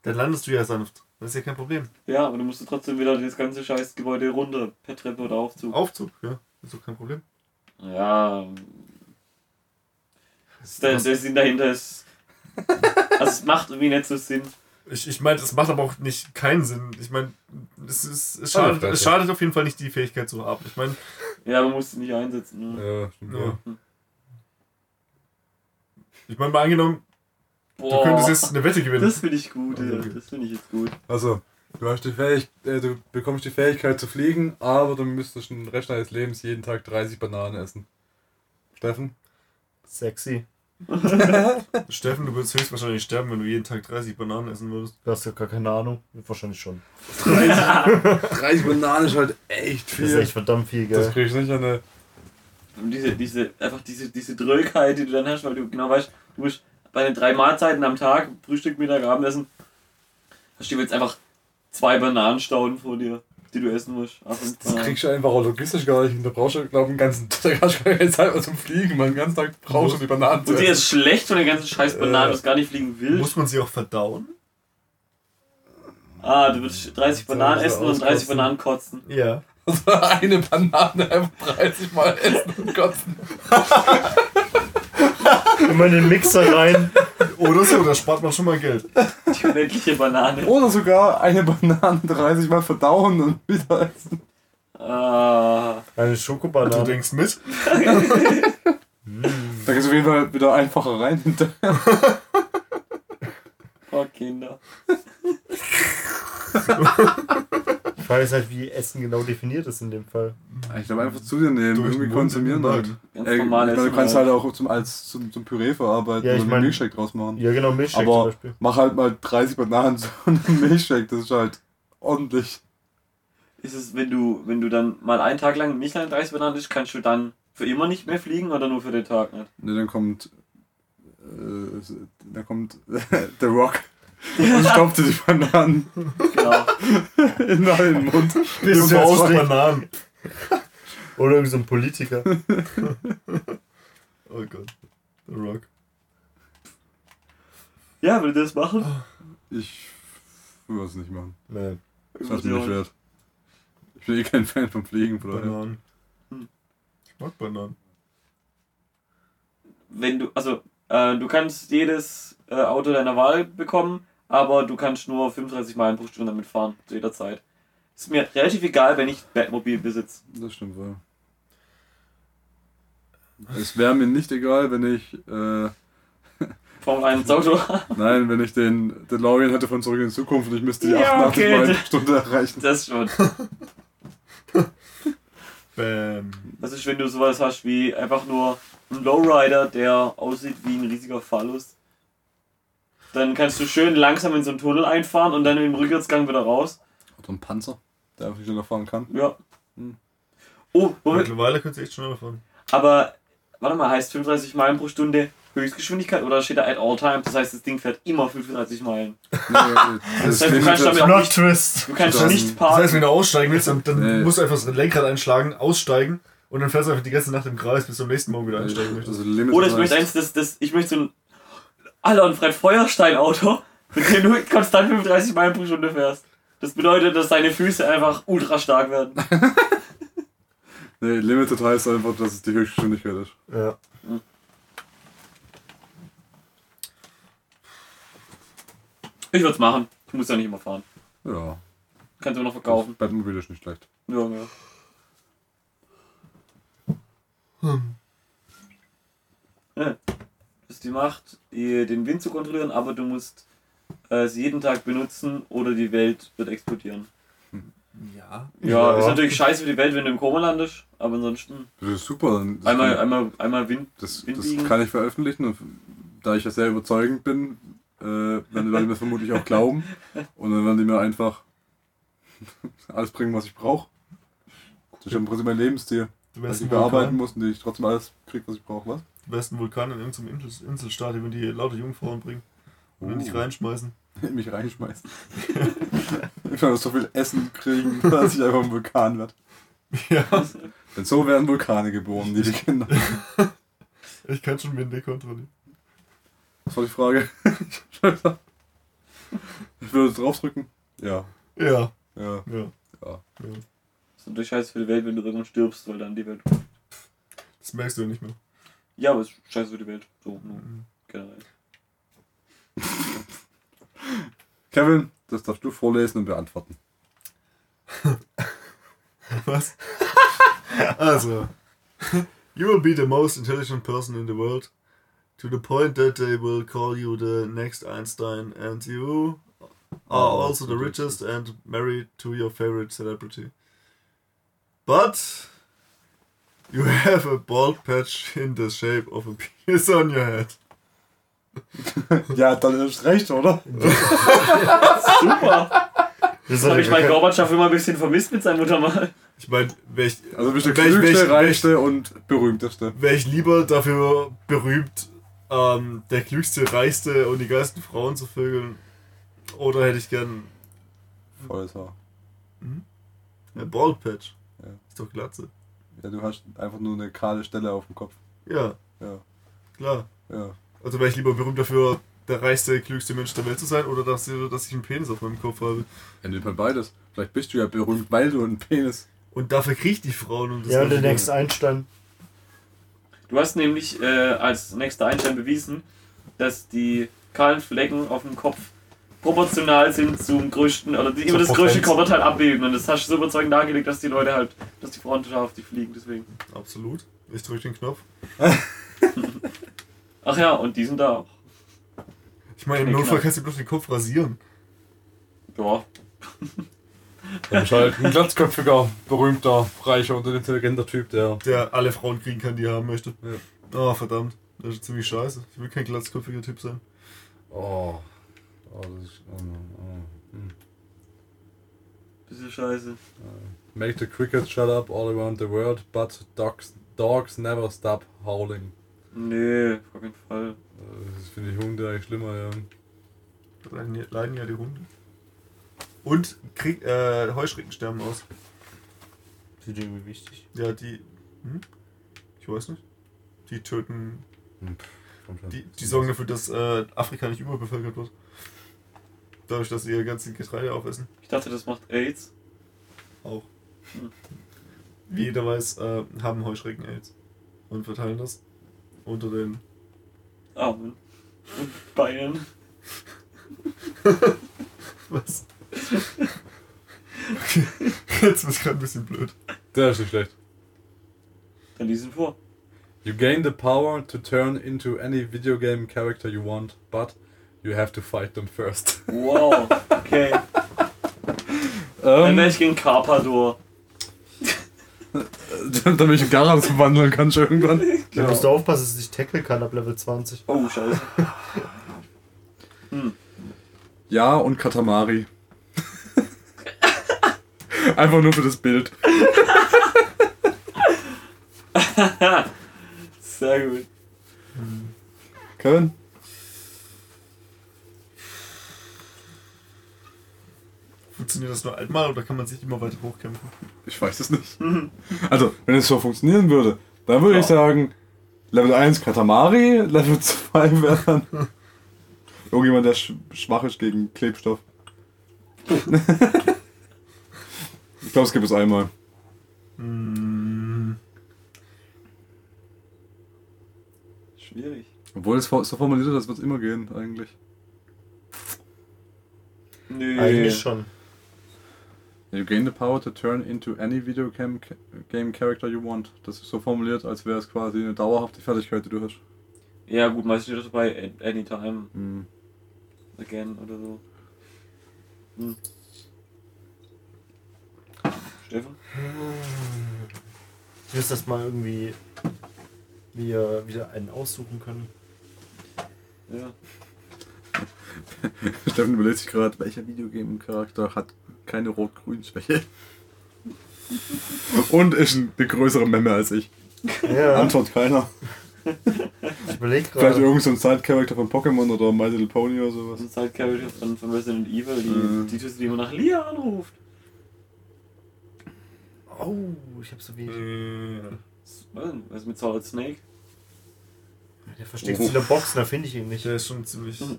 D: dann landest du ja sanft. Das ist ja kein Problem.
C: ja, aber du musst trotzdem wieder das ganze scheiß Gebäude runter per Treppe oder Aufzug.
D: Aufzug, ja. Ist doch kein Problem.
C: Ja. Der, der Sinn dahinter ist. Also es macht irgendwie nicht so Sinn.
D: Ich, ich meine, es macht aber auch nicht keinen Sinn. Ich meine, es, ist, es,
B: Ah,
D: schadet, es
B: ja.
D: schadet auf jeden Fall nicht, die Fähigkeit zu haben. Ich meine,
C: Ja, man muss sie nicht einsetzen. Ne?
B: Ja, stimmt.
D: Ja.
B: Ja.
D: ich meine, mal angenommen, du könntest jetzt eine Wette gewinnen.
C: Das finde ich gut, ja.
D: Okay.
C: Das finde ich jetzt gut.
B: Also, du, hast die Fähig äh, du bekommst die Fähigkeit zu fliegen, aber du müsstest den Rest deines Lebens jeden Tag 30 Bananen essen. Steffen?
A: Sexy.
D: Steffen, du würdest höchstwahrscheinlich sterben, wenn du jeden Tag 30 Bananen essen würdest.
A: Du hast ja gar keine Ahnung. Wahrscheinlich schon.
B: 30 Bananen ist halt echt
A: Das ist echt verdammt viel,
B: Das
A: gell?
B: krieg ich nicht an eine.
C: Und diese, diese, einfach diese, diese Drögheit, die du dann hast, weil du genau weißt, du musst bei den drei Mahlzeiten am Tag, Frühstück, Mittag, Abendessen, hast du jetzt einfach zwei Bananenstauden vor dir, die du essen musst.
B: Das kriegst du einfach auch logistisch gar nicht. hin. Da brauchst du, glaube ich, einen ganzen Tag. Da hast du gar keine Zeit mehr zum Fliegen. Man, den ganzen Tag brauchst du die Bananen zu
C: Und dir ist schlecht von den ganzen scheiß Bananen,
B: Äh.
C: das gar nicht fliegen will.
D: Muss man sie auch verdauen?
C: Ah, du würdest 30 Bananen
B: so
C: essen und 30
B: auskotzen.
C: Bananen kotzen.
D: Ja.
B: Also eine Banane einfach 30 Mal essen und kotzen.
A: Immer in den Mixer rein.
D: Oder so, da spart man schon mal Geld.
C: Die unendliche Banane.
B: Oder sogar eine Banane 30 Mal verdauen und wieder essen.
C: Ah,
A: Eine
D: Du
A: Schokobanane.
D: denkst mit?
B: Da geht's auf jeden Fall wieder einfacher rein hinterher.
C: oh Kinder.
A: Die Frage ist halt, wie Essen genau definiert ist in dem Fall.
B: Ich glaube einfach zu dir nehmen,
D: Durch
B: irgendwie konsumieren halt.
C: Ganz
B: Ey,
C: normal
B: ich meine, du kannst
C: halt.
B: halt auch zum, als zum, zum Püree verarbeiten
A: Ja, ich
B: oder
A: mein-
B: einen Milchshake draus machen.
A: Ja, genau, Milchshake zum
B: Aber
A: Beispiel.
B: mach halt mal 30 Bananen zu einem Milchshake, das ist halt ordentlich.
C: Ist es, wenn du, wenn du dann mal einen Tag lang nicht lang 30 Bananen isst, kannst du dann für immer nicht mehr fliegen oder nur für den Tag nicht?
B: Ne, dann kommt. Äh, dann kommt The Rock und stopft dir die Bananen
C: Genau.
B: in den Mund.
D: Bis du
A: der
D: aus Bananen.
A: Oder irgend so ein Politiker.
D: Oh Gott. The Rock.
C: Ja, will das machen?
B: Ich würde es nicht machen.
A: Nee.
B: Das ist mir nicht wert. Ich bin eh kein Fan vom Fliegen, von daher.
D: Bananen.
C: Hm.
D: Ich mag Bananen.
C: wenn du, also äh, du kannst jedes äh, Auto deiner Wahl bekommen, aber du kannst nur 35 Meilen pro Stunde damit fahren, zu jeder Zeit. Ist mir relativ egal, wenn ich Batmobil besitze.
B: Das stimmt wohl. Es wäre mir nicht egal, wenn ich, äh,
C: Formel 1 Auto.
B: nein, wenn ich den DeLorean hätte von Zurück in die Zukunft und ich müsste die
C: Ja,
B: 88
C: okay.
B: Meilen pro Stunde erreichen.
C: Das schon.
D: Bam.
C: Das ist, wenn du sowas hast wie einfach nur ein Lowrider, der aussieht wie ein riesiger Phallus. Dann kannst du schön langsam in so einen Tunnel einfahren und dann im Rückwärtsgang wieder raus.
B: Oder ein Panzer, der einfach nicht schneller fahren kann.
C: Ja.
B: Hm.
C: Oh, Moment.
D: Mittlerweile könnt ihr echt schneller fahren.
C: Aber, warte mal, heißt 35 Meilen pro Stunde Höchstgeschwindigkeit oder steht da at all times? Das heißt, das Ding fährt immer 35 Meilen.
B: Nee,
C: Das heißt, du kannst
B: ist-
C: damit auch nicht,
A: Twist.
C: du kannst
B: Das-
C: nicht
D: Das
C: parken.
D: heißt, wenn du aussteigen willst, dann, dann
B: Nee.
D: musst du einfach das Lenkrad einschlagen, aussteigen und dann fährst du einfach die ganze Nacht im Kreis, bis du am nächsten Morgen wieder einsteigen möchtest.
B: also Limit
C: Oder ich möchte eins, das, das, ich möchte so ein Alter und Fred Feuerstein Auto, mit dem du konstant 35 Meilen pro Stunde fährst. Das bedeutet, dass deine Füße einfach ultra stark werden.
B: Nee, Limited heißt einfach, dass es die Höchstgeschwindigkeit ist.
A: Ja.
C: Ich würde es machen. Ich muss ja nicht immer fahren.
B: Ja.
C: Kannst du noch verkaufen.
B: Batmobil ist nicht schlecht.
C: Ja, ja. Ja. Die Macht, die, den Wind zu kontrollieren, aber du musst äh, es jeden Tag benutzen oder die Welt wird explodieren.
D: Ja.
C: Ja,
A: Ja.
C: ist natürlich scheiße für die Welt, wenn du im Koma landest, aber ansonsten
B: Das ist super. Das
C: einmal,
B: kann,
C: einmal, einmal Wind.
B: das,
C: Wind
B: das kann ich veröffentlichen und da ich ja sehr überzeugend bin, äh, werden die Leute mir vermutlich auch glauben. Und dann werden die mir einfach alles bringen, was ich brauche. Das ist ja im Prinzip mein Lebensstil.
D: Du
B: Dass ich bearbeiten muss und ich trotzdem alles kriege, was ich brauche. Was?
D: Ein Vulkan in irgendeinem Insel Inselstaat, wenn die lauter Jungfrauen bringen und
B: Oh.
D: dich reinschmeißen.
B: In mich reinschmeißen. ich werde so viel Essen kriegen, dass ich einfach ein Vulkan werde.
D: Ja.
B: Denn so werden Vulkane geboren, liebe Kinder.
D: Ich kann schon Winde kontrollieren.
B: Was war die Frage? ich würde draufdrücken. Ja.
D: Ja.
B: Ja.
D: Ja.
B: Ja.
C: Das ist natürlich scheiße für die Welt, wenn du irgendwann stirbst, weil dann die Welt.
D: Das merkst du ja nicht mehr.
C: Ja, aber es ist scheiße für die Welt. So,
D: Mhm.
C: generell.
B: Kevin, das darfst du vorlesen und beantworten.
D: Was? also. You will be the most intelligent person in the world. To the point that they will call you the next Einstein and you are also the richest and married to your favorite celebrity. But you have a bald patch in the shape of a penis on your head.
B: Ja, dann ist recht, oder?
C: Super!
A: Das
C: habe ich bei Gorbatschow immer ein bisschen vermisst mit seinem Muttermal.
D: Ich meine, wäre ich,
B: Also bist du
D: wär
B: klügste, reichste und berühmteste.
D: wär ich lieber dafür berühmt, ähm, der klügste, reichste und die geilsten Frauen zu vögeln. Oder hätte ich gern
B: Volles Haar.
D: ein Bald Patch.
B: Ja.
D: Ist doch Glatze.
B: Ja, du hast einfach nur eine kahle Stelle auf dem Kopf.
D: Ja,
B: Ja,
D: klar.
B: ja.
D: Also wäre ich lieber berühmt dafür, der reichste, klügste Mensch der Welt zu sein oder dass, dass ich einen Penis auf meinem Kopf habe.
B: Ja, nimmt man beides. Vielleicht bist du ja berühmt, weil du einen Penis.
D: Und dafür krieg ich die Frauen. Und das
A: Ja,
D: will
A: der nächste Einstein.
C: Du hast nämlich äh, als nächster Einstein bewiesen, dass die kahlen Flecken auf dem Kopf proportional sind zum größten, oder die immer das größte. Körperteil abbilden. Und das hast du so überzeugend dargelegt, dass die Leute halt, dass die Frauen total auf dich fliegen, deswegen.
D: Absolut. Ich drücke den Knopf.
C: Ach ja, und die sind da auch.
D: Ich meine, im Notfall kannst du bloß den Kopf rasieren.
C: Ja.
B: Dann bist halt ein glatzköpfiger, berühmter, reicher und intelligenter Typ, der.
D: Der alle Frauen kriegen kann, die er haben möchte.
B: Ja.
D: Oh, verdammt. Das ist ziemlich scheiße. Ich will kein glatzköpfiger Typ sein.
B: Oh. Oh, das ist. Oh, oh. Hm.
C: Bisschen scheiße.
B: Make the crickets shut up all around the world, but dogs, dogs never stop howling.
C: Nee, auf keinen Fall.
B: Das finde ich Hunde eigentlich schlimmer, ja.
D: Da leiden ja- leiden ja die Hunde. Und Krieg, äh, Heuschrecken sterben aus.
A: Sind irgendwie wichtig.
D: Ja, die. Hm? Ich weiß nicht. Die töten.
B: Schon.
D: Die, die sorgen dafür, dass äh, Afrika nicht überbevölkert wird. Dadurch, dass sie ihr ganzes Getreide aufessen.
C: Ich dachte, das macht AIDS.
D: Auch.
C: Hm.
D: Wie jeder weiß, äh, haben Heuschrecken AIDS. Und verteilen das unter den
C: Armen und Beinen.
D: Was? Okay, jetzt wird gerade ein bisschen blöd.
B: Der ist nicht schlecht.
C: Dann lies ihn vor.
B: You gain the power to turn into any video game character you want, but you have to fight them first.
C: Wow, okay. Dann wäre ich gegen Carpador.
B: damit ich in Garas verwandeln kann schon irgendwann.
A: Da musst du aufpassen, dass es nicht tackle kann ab Level 20.
C: Oh, scheiße.
B: Ja, und Katamari. Einfach nur für das Bild.
C: Sehr gut.
B: Kevin?
D: Funktioniert das nur einmal oder kann man sich immer weiter hochkämpfen?
B: Ich weiß es nicht. Also, wenn es so funktionieren würde, dann würde ich sagen, Level 1 Katamari, Level 2 wäre dann irgendjemand, der sch schwach ist gegen Klebstoff. ich glaube, es gibt es einmal.
D: Hm,
C: Schwierig.
B: Obwohl es so formuliert ist, das wird es immer gehen, eigentlich.
C: Nö.
A: Eigentlich schon.
B: You gain the power to turn into any video game, game character you want. Das ist so formuliert, als wäre es quasi eine dauerhafte Fertigkeit, die du hast.
C: Ja, gut, meistens steht das bei Anytime
B: Hm.
C: Again oder so. Hm. Steffen?
A: Ich müsste das mal irgendwie wir wieder einen aussuchen können.
C: Ja.
B: Steffen überlegt sich gerade, welcher Videogame-Charakter hat keine Rot-Grün-Schwäche. Und ist ein- eine größere Memme als ich.
A: Ja,
B: Antwort keiner.
A: ich überlege
B: Vielleicht
A: gerade.
B: irgend so ein Side-Character von Pokémon oder My Little Pony oder sowas.
C: Das ist halt Character von, von Resident Evil, die,
B: Mhm.
C: die Tüte, die immer nach Lia anruft.
A: Oh, ich hab so wie.
D: äh,
C: Was denn? Was ist mit Solid Snake?
A: Der versteckt sich in der Box, da finde ich ihn nicht.
D: der ist schon ziemlich,
C: Mhm.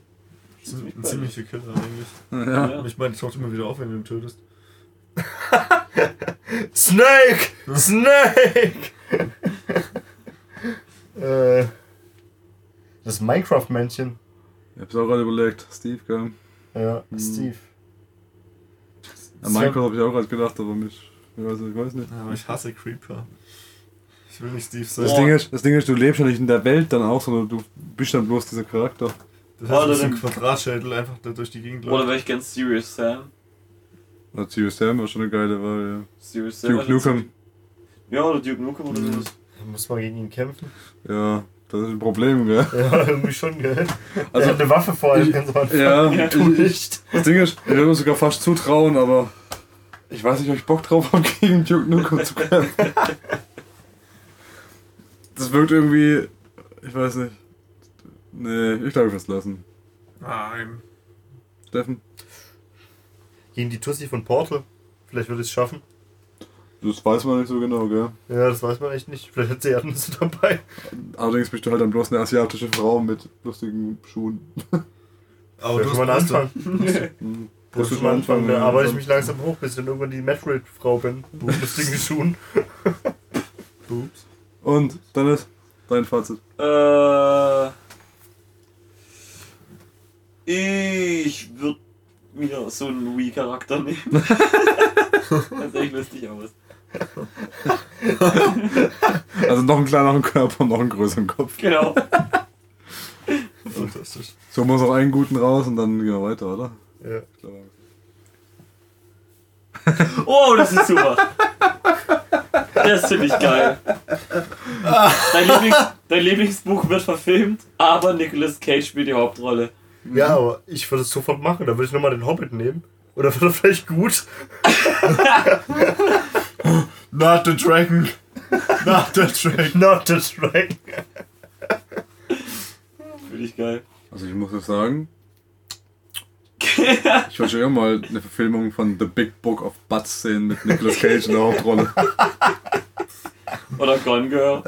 D: Ziem- ein ziemlicher Killer eigentlich.
B: Ja.
C: Ja.
D: Und ich meine, taucht immer wieder auf, wenn du ihn tötest.
A: Snake! Snake! äh, das Minecraft-Männchen.
B: Ich hab's auch gerade überlegt. Steve, gell?
A: Ja,
B: Hm.
A: Steve.
B: An Minecraft hab ich auch gerade gedacht, aber mich. Ich weiß, ich weiß nicht.
D: Ja, aber ich hasse Creeper. Ich will nicht Steve
B: Das
D: sein.
C: Boah.
B: Ding, ist, das Ding ist, du lebst ja nicht in der Welt dann auch, sondern du bist dann bloß dieser Charakter.
D: Das
C: Oder
D: heißt, so ein
C: den-
D: Quadratschädel einfach da durch die Gegend
C: Oder
D: läuft.
C: wäre ich ganz Serious Sam?
B: Na, Serious Sam war schon eine geile Wahl,
C: Serious
B: ja.
C: Sam.
B: Duke Nukem.
C: Ja, oder Duke Nukem oder
B: Mhm.
C: sowas.
A: Da muss man gegen ihn kämpfen.
B: Ja, das ist ein Problem, gell?
A: Ja, irgendwie schon, gell?
B: Also-
A: hat eine Waffe vor allem am Anfang.
B: Ja,
C: Ja.
A: Du
B: ich,
A: nicht.
B: das Ding ist, ich würde mir sogar fast zutrauen, aber ich weiß nicht, ob ich Bock drauf habe, gegen Duke Nukem zu kämpfen. Das wirkt irgendwie, ich weiß nicht. Nee, ich glaube, ich werde es lassen.
D: Nein.
B: Steffen?
A: Gegen die Tussi von Portal. Vielleicht würde ich es schaffen.
B: Das weiß man nicht so genau, gell?
A: Ja, das weiß man echt nicht. Vielleicht hat sie Erdnüsse dabei.
B: Allerdings bist du halt dann bloß eine asiatische Frau mit lustigen Schuhen.
D: Aber du
A: mal anfangen. Das
B: du
A: ist mal anfangen. Da arbeite ich mich langsam hoch, bis ich dann irgendwann die Metroid-Frau bin. Mit lustigen Schuhen.
D: Boobs.
B: Und, Dennis, dein Fazit.
C: Äh, ich würde mir so einen Wii-Charakter nehmen. das sieht echt lustig aus.
B: Also noch einen kleineren Körper und noch einen größeren Kopf.
C: Genau.
D: Fantastisch.
B: So muss auch einen guten raus und dann gehen wir weiter, oder?
A: Ja.
C: Oh, das ist super. Das finde ich geil. Dein, Lieblings, dein Lieblingsbuch wird verfilmt, aber Nicolas Cage spielt die Hauptrolle.
A: Ja, aber ich würde es sofort machen. Da würde ich nochmal den Hobbit nehmen. Oder wird er vielleicht gut?
D: Not the Dragon. Not the Dragon.
A: Not the Dragon.
C: Finde ich geil.
B: Also ich muss jetzt sagen, ich wollte schon immer mal eine Verfilmung von The Big Book of Butts sehen mit Nicolas Cage in der Hauptrolle.
C: Oder Gone Girl.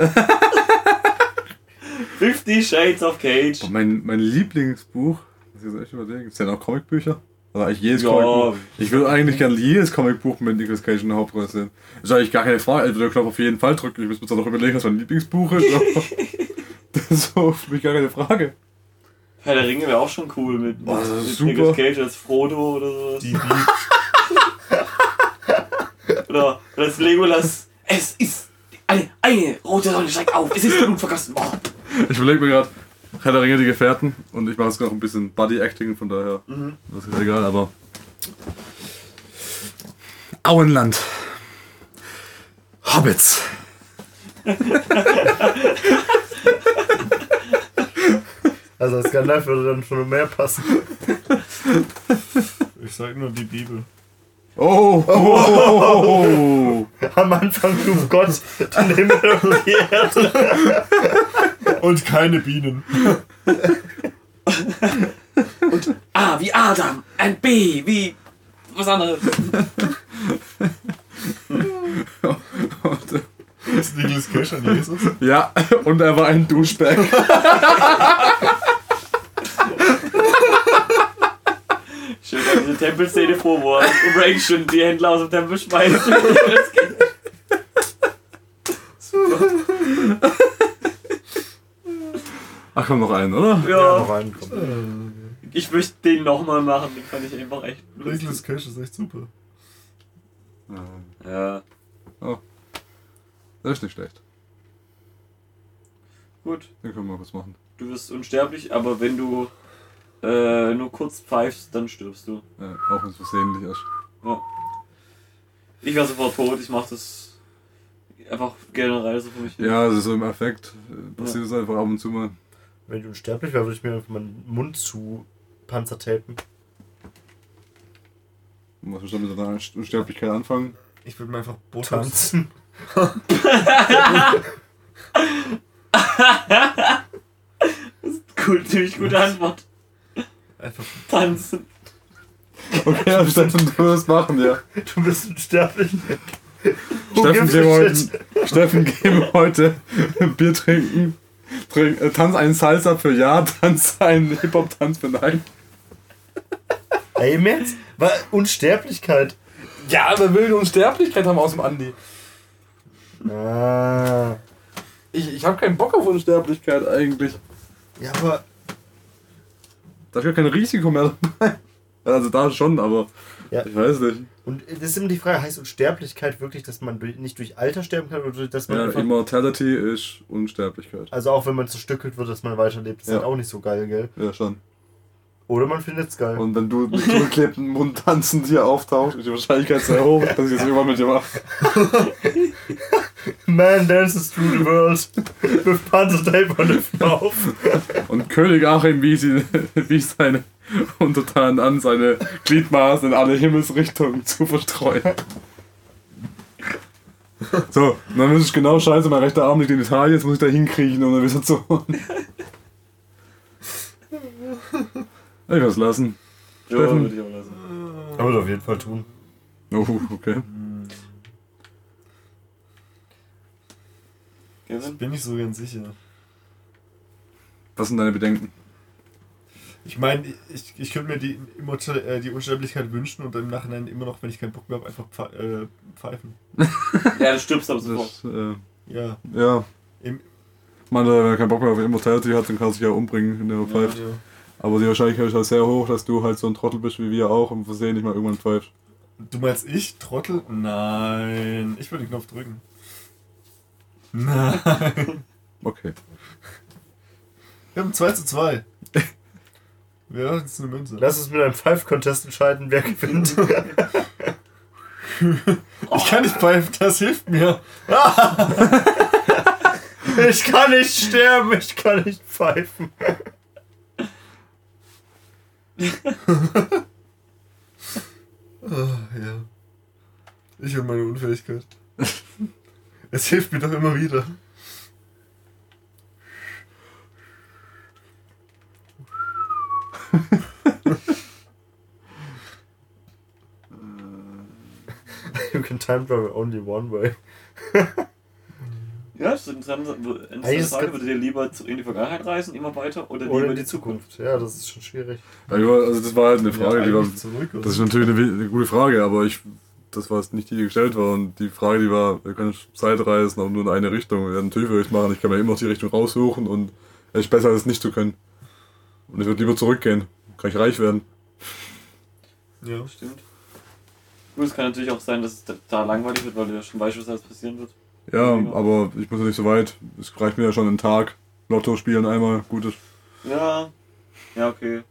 C: Fifty Shades of Cage.
B: Und mein, mein Lieblingsbuch, muss ich jetzt echt überlegen, sind auch Comicbücher? Oder eigentlich jedes
C: Ja.
B: Comicbuch. Ich würde eigentlich gerne jedes Comicbuch mit Nicolas Cage in der Hauptrolle sehen. Das ist eigentlich gar keine Frage. Also der Knopf auf jeden Fall drücken. Ich muss mir zwar noch überlegen, was mein Lieblingsbuch ist. Das so für mich gar keine Frage.
C: Herr der Ringe wäre auch schon cool mit,
B: Oh, das ist
C: mit
B: super.
C: Nicolas Cage als Frodo oder sowas.
A: Die, die,
C: Oder, als Legolas. Es ist eine, eine rote Sonne steigt auf. Es ist Blut vergossen worden.
B: Ich überlege mir gerade, Herr der Ringe, die Gefährten. Und ich mache jetzt gerade ein bisschen Body-Acting, von daher.
C: Mhm.
B: Das ist egal, aber. Auenland. Hobbits.
A: also als Gandalf würde dann schon mehr passen.
D: Ich sag nur die Bibel.
B: Oh! oh.
A: Am Anfang schuf Gott den Himmel und die Erde.
D: Und keine Bienen.
C: A wie Adam. Ein B wie was anderes.
B: Und,
D: Ist Nicolas Cage an Jesus?
B: ja, und er war ein Duschbag.
C: Schön diese Tempelszene vor, wo er Ray schon die Händler aus dem Tempel schmeißt. Das geht.
B: Ach komm, noch einen, oder?
A: Ja,
C: Ja,
A: noch reinkommen.
C: ich möchte den nochmal machen. Den fand ich einfach echt lustig.
D: Nicolas Cage ist echt super.
C: Ja,
B: Das ist nicht schlecht.
C: gut.
B: Den können wir mal kurz machen.
C: Du wirst unsterblich, aber wenn du äh, nur kurz pfeifst, dann stirbst du.
B: Ja, auch wenn es versehentlich ist.
C: Ich wäre sofort tot, ich mach das einfach generell so für mich.
B: Ja, also so im Affekt äh, passiert es einfach ab und zu mal.
A: Wenn ich unsterblich wäre, würde ich mir einfach meinen Mund zu panzertapen.
B: Du musst bestimmt mit deiner Unsterblichkeit anfangen.
D: Ich würde mir einfach Botox.
A: Tanzen.
C: Gut, ziemlich gute Antwort.
D: Einfach
C: Tanzen.
B: Okay, ja, Steffen, du wirst machen, ja.
A: Du bist unsterblich.
B: Steffen, gehen wir heute? Steffen, gehen wir heute Bier trinken. Trink, äh, tanz einen Salsa für Ja, tanz einen Hip-Hop-Tanz für Nein.
A: Ey, im Ernst? War Unsterblichkeit.
B: Ja, aber will eine Unsterblichkeit haben aus dem Andi.
A: Ah.
B: Ich, ich habe keinen Bock auf Unsterblichkeit eigentlich.
A: Ja, aber
B: Da ist ja kein Risiko mehr dabei. Also da schon, aber
A: Ja.
B: ich weiß nicht.
A: Und das ist immer die Frage, heißt Unsterblichkeit wirklich, dass man nicht durch Alter sterben kann oder dass man
B: Ja, Immortality ist Unsterblichkeit.
A: also auch wenn man zerstückelt wird, dass man weiterlebt, ist
B: Ja.
A: halt auch nicht so geil, gell?
B: Ja, schon.
A: Oder man findet es geil.
B: Und wenn du mit zugeklebtem Mund tanzend hier auftauchst, ist die Wahrscheinlichkeit sehr hoch, dass ich das irgendwann mit dir mache.
A: Man dances through the world with panzertape on the mouth.
B: Und König Achim wies, wies seine Untertanen an, seine Gliedmaßen in alle Himmelsrichtungen zu verstreuen. So, und dann ist es genau scheiße, mein rechter Arm liegt in Italien, jetzt muss ich da hinkriechen, um dann wieder zu holen. Ich es lassen.
C: Ja,
B: Steffen.
C: würde ich auch lassen.
A: Ich würde auf jeden Fall tun.
B: Oh, okay.
C: Kevin?
D: bin ich so ganz sicher.
B: Was sind deine Bedenken?
D: Ich meine, ich, ich könnte mir die, Immortal, äh, die Unsterblichkeit wünschen und im Nachhinein immer noch, wenn ich keinen Bock mehr habe, einfach pfe äh, pfeifen.
C: Ja, du stirbst aber sofort.
B: Das, äh,
D: Ja.
B: ja.
D: Im-
B: Ich meine, wenn er keinen Bock mehr auf Immortality hat, dann kann er sich ja umbringen, indem er pfeift.
D: ja.
B: Aber die Wahrscheinlichkeit ist halt sehr hoch, dass du halt so ein Trottel bist wie wir auch und versehen nicht mal irgendwann pfeifst.
D: Du meinst ich, Trottel? Nein. Ich würde den Knopf drücken. Nein.
B: Okay.
D: Wir haben 2 zu 2. Ja, das ist eine Münze.
A: Lass uns mit einem Five-Contest entscheiden, wer gewinnt.
D: Ich kann nicht pfeifen, das hilft mir.
A: Ich kann nicht sterben, ich kann nicht pfeifen.
D: Ah, ja. Ich und meine Unfähigkeit. Es hilft mir doch immer wieder.
A: You can time travel only one way.
C: Ja, das ist eine interessante Frage. Würdet ihr lieber in die Vergangenheit reisen, immer weiter, oder
A: Oder
C: lieber
A: in die Zukunft. Ja, das ist schon schwierig.
B: Ja, ja, also das war halt eine Frage, die war.
D: zurück.
B: Das ist natürlich eine, eine gute Frage, aber ich. Das war jetzt nicht die, die gestellt war. Und die Frage, die war, wir können Zeit reisen, aber nur in eine Richtung. Ja, natürlich würde ich machen. Ich kann mir immer noch die Richtung raussuchen und Es ist besser, als es nicht zu können. Und ich würde lieber zurückgehen. Kann ich reich werden.
D: Ja.
C: Stimmt. Gut, es kann natürlich auch sein, dass es da langweilig wird, weil du ja schon weißt, was alles passieren wird.
B: Ja, aber ich muss ja nicht so weit. Es reicht mir ja schon einen Tag. Lotto spielen einmal, gut ist.
C: Ja. Ja, okay.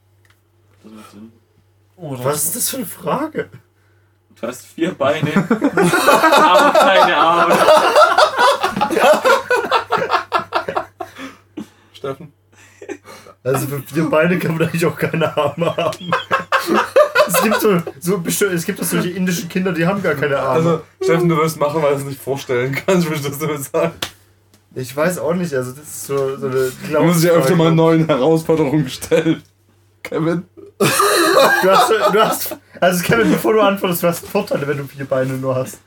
C: Das macht Sinn.
A: Was ist das für eine Frage?
C: Du hast vier Beine, aber keine Arme.
B: Steffen?
A: Also für vier Beine kann man eigentlich auch keine Arme haben. Es gibt so, so es gibt solche indischen Kinder, die haben gar keine Arme.
B: Also, Steffen, du wirst machen, weil du es nicht vorstellen kannst, würdest du das damit sagen.
A: ich weiß auch nicht, also das ist so, so eine
B: Du musst dich öfter mal neuen Herausforderungen stellen. Kevin?
A: Du hast, du hast, also Kevin, bevor du antwortest, du hast Vorteile, wenn du vier Beine nur hast.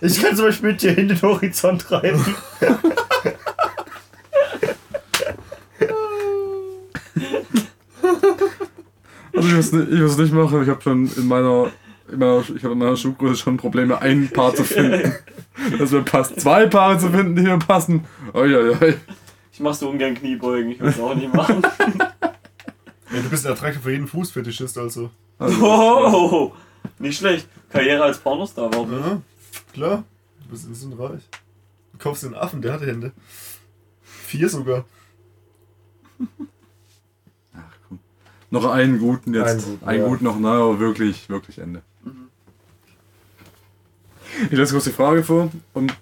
A: Ich kann zum Beispiel mit dir in den Horizont reiten.
B: Also ich es nicht, ich würd's nicht machen. Ich habe schon in meiner, in meiner, ich habe in meiner Schuhgröße schon Probleme, ein Paar zu finden. Das mir passt. Zwei Paare zu finden, die mir passen. Uiuiui.
C: Ich mach so ungern Kniebeugen, ich will es auch nicht machen.
D: ja. Du bist attraktiv für jeden Fußfetischist, also.
C: Oh, nicht schlecht. Karriere als Pornostar, warum nicht?
D: Ja, klar. Du bist ein bisschen reich. Du kaufst den Affen, der hat Hände. Vier sogar.
B: Noch einen guten jetzt.
A: Einen guten,
B: einen
A: ja.
B: guten noch, na, aber wirklich, wirklich Ende. Ich lese kurz die Frage vor und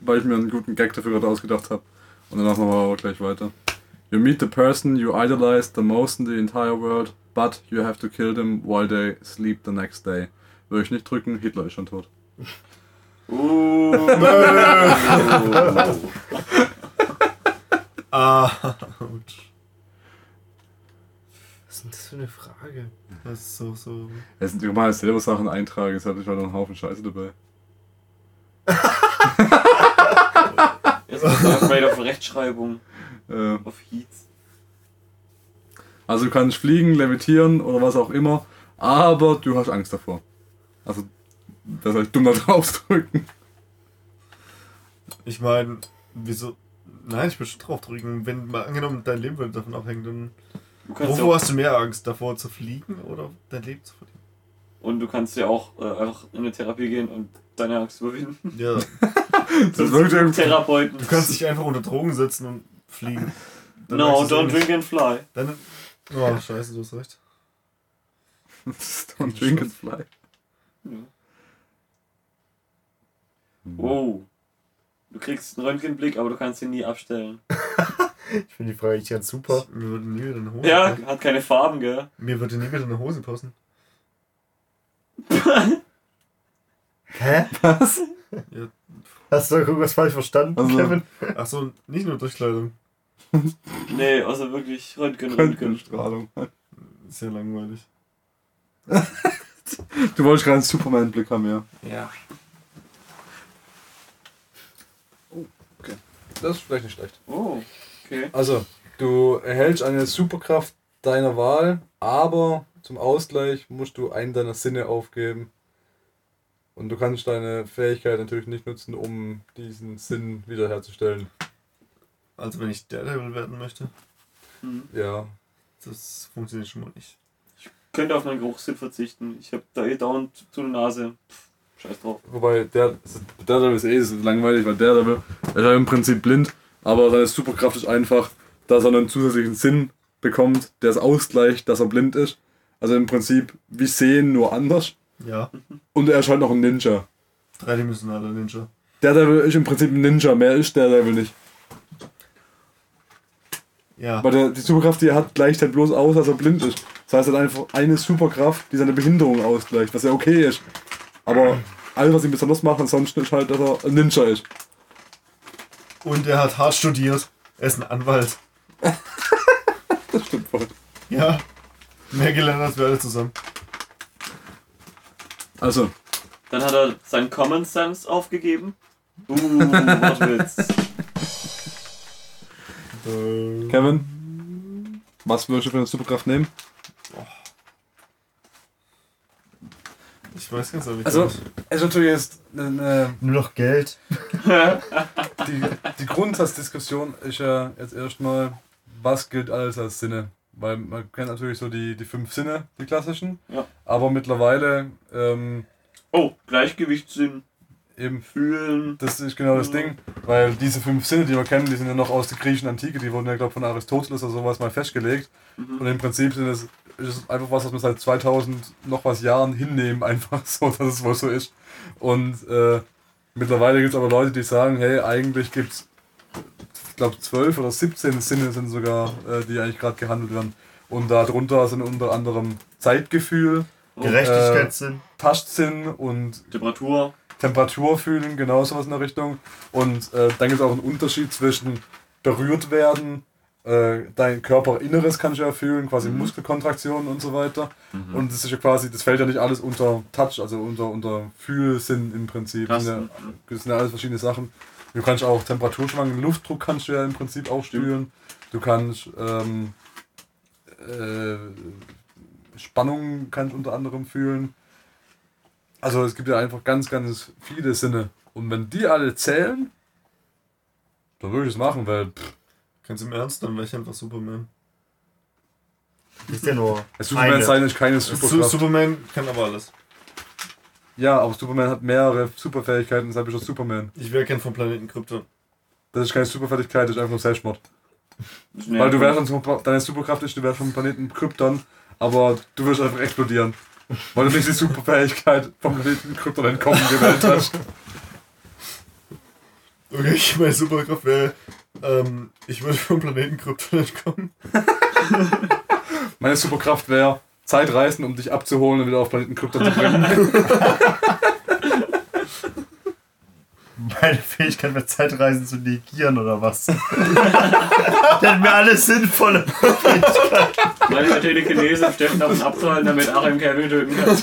B: weil ich mir einen guten Gag dafür gerade ausgedacht habe. Und danach machen wir aber gleich weiter. You meet the person you idolize the most in the entire world, but you have to kill them while they sleep the next day. Würde ich nicht drücken, Hitler ist schon tot.
C: Uh.
D: Ah, ouch.
A: Was ist denn das für eine Frage?
D: Das ist so, so.
B: Es sind normal selber Sachen eintragen, jetzt hatte ich halt noch einen Haufen Scheiße dabei.
C: Jetzt ist afraid of Rechtschreibung.
B: Äh,
C: Auf Heats.
B: also du kannst fliegen, levitieren oder was auch immer, aber du hast Angst davor. Also, das soll ich dumm da drauf drücken.
D: Ich meine, wieso. Nein, ich will schon drauf drücken. Wenn mal angenommen dein Leben würde davon abhängen, dann.
C: Du kannst ja
D: Wovor
C: auch,
D: hast du mehr Angst? Davor zu fliegen oder dein Leben zu verlieren?
C: und du kannst ja auch äh, einfach in eine Therapie gehen und deine Angst überwinden.
D: Ja.
B: Das wirkt irgendwie.
C: Therapeuten.
D: Du kannst dich einfach unter Drogen setzen und fliegen. Dann
C: No, don't drink and fly.
D: Dann. Oh, scheiße, du hast recht.
B: Don't drink and fly.
C: Oh. Du kriegst einen Röntgenblick, aber du kannst ihn nie abstellen.
A: Ich finde die Frage nicht ganz super.
D: Mir würde nie wieder eine Hose
C: Ja,
D: passen.
C: hat keine Farben, gell?
D: Mir würde nie wieder eine Hose passen.
A: Hä?
B: Was?
D: Ja.
A: Hast du irgendwas falsch verstanden,
B: Also-
A: Kevin?
D: Achso, nicht nur Durchkleidung.
C: Nee, also wirklich Röntgen, Röntgen.
B: Röntgenstrahlung.
D: Sehr langweilig.
B: Du wolltest gerade einen Superman-Blick haben, ja.
C: Ja.
B: Das ist vielleicht nicht schlecht.
C: Oh, okay.
B: Also, du erhältst eine Superkraft deiner Wahl, aber zum Ausgleich musst du einen deiner Sinne aufgeben. Und du kannst deine Fähigkeit natürlich nicht nutzen, um diesen Sinn wiederherzustellen.
D: Also wenn ich Daredevil werden möchte,
C: Hm.
B: Ja.
D: das funktioniert schon mal nicht.
C: Könnte auf meinen Geruchssinn verzichten. Ich hab da eh dauernd zu der Nase. Pff, scheiß drauf.
B: Wobei, der, Daredevil ist eh so langweilig, weil Daredevil er ist ja im Prinzip blind, aber seine Superkraft ist einfach, dass er einen zusätzlichen Sinn bekommt, der es ausgleicht, dass er blind ist. Also im Prinzip wie sehen, nur anders.
D: Ja,
B: Und er ist halt noch ein Ninja.
D: dreidimensionaler Ninja.
B: Daredevil ist im Prinzip ein Ninja, mehr ist Daredevil nicht.
D: Ja,
B: Weil der, die Superkraft, die er hat, gleicht halt bloß aus, dass er blind ist. Das heißt, er hat einfach eine Superkraft, die seine Behinderung ausgleicht, was ja okay ist. Aber alles, was ihn besonders macht ansonsten, ist halt, dass er ein Ninja ist.
D: Und er hat hart studiert. Er ist ein Anwalt.
B: Das stimmt voll.
D: Ja, mehr gelernt als wir alle zusammen.
B: Also,
C: Dann hat er seinen Common Sense aufgegeben. Uh, Wortwitz.
D: Äh,
B: Kevin, was würdest du für eine Superkraft nehmen?
D: Ich weiß ganz ehrlich
B: Also-
D: nicht.
B: Es ist natürlich jetzt eine,
A: Nur noch Geld.
B: die, die Grundsatzdiskussion ist ja jetzt erstmal, was gilt alles als Sinne? Weil man kennt natürlich so die, die fünf Sinne, die klassischen.
C: Ja.
B: Aber mittlerweile ähm,
C: Oh, Gleichgewichtssinn,
B: eben
C: fühlen.
B: Das ist genau das Ding, weil diese fünf Sinne, die wir kennen, die sind ja noch aus der griechischen Antike, die wurden ja, glaube von Aristoteles oder sowas mal festgelegt. Und im Prinzip sind es, ist es einfach was, was wir seit 2000 noch was Jahren hinnehmen, einfach so, dass es wohl so ist. Und äh, mittlerweile gibt es aber Leute, die sagen, hey, eigentlich gibt es, ich glaube, 12 oder 17 Sinne sind sogar, äh, die eigentlich gerade gehandelt werden. Und darunter sind unter anderem Zeitgefühl,
A: Gerechtigkeitssinn.
B: Tastsinn und
C: Temperatur.
B: Temperatur fühlen, genau sowas in der Richtung. Und äh, dann gibt es auch einen Unterschied zwischen berührt werden, äh, dein Körperinneres kannst du ja fühlen, quasi Muskelkontraktionen und so weiter. Und das ist ja quasi, das fällt ja nicht alles unter Touch, also unter, unter Fühlsinn im Prinzip. Das sind, ja, das sind ja alles verschiedene Sachen. Du kannst auch Temperaturschwankungen, Luftdruck kannst du ja im Prinzip auch spüren. Du kannst ähm, äh, Spannung kannst unter anderem fühlen. Also es gibt ja einfach ganz, ganz viele Sinne. Und wenn die alle zählen, dann würde ich es machen, weil pff,
D: Ganz im Ernst, dann wäre ich einfach Superman.
A: Ist ja nur.
B: Superman
A: eine.
B: sein ist keine
D: Su
B: Superkraft.
D: Superman kann aber alles.
B: ja, aber Superman hat mehrere Superfähigkeiten, deshalb ist er Superman.
D: Ich wäre gern vom Planeten Krypton.
B: Das ist keine Superfertigkeit, das ist einfach nur Selbstmord.
C: Das
B: Weil du wärst dann super, deine Superkraft ist, du wärst vom Planeten Krypton, aber du wirst einfach explodieren. Weil du nicht die Superfähigkeit vom Planeten Krypton entkommen gewählt hast.
D: Okay, meine Superkraft wäre, ähm, ich würde vom Planeten Krypton entkommen.
B: Meine Superkraft wäre Zeitreisen, um dich abzuholen und wieder auf Planeten Krypton zu bringen.
A: Meine Fähigkeit wäre Zeitreisen zu negieren oder was? Der hat mir alles sinnvolle.
C: Meine Telekinese Steffen davon abzuhalten, damit Achim Kevin töten kann.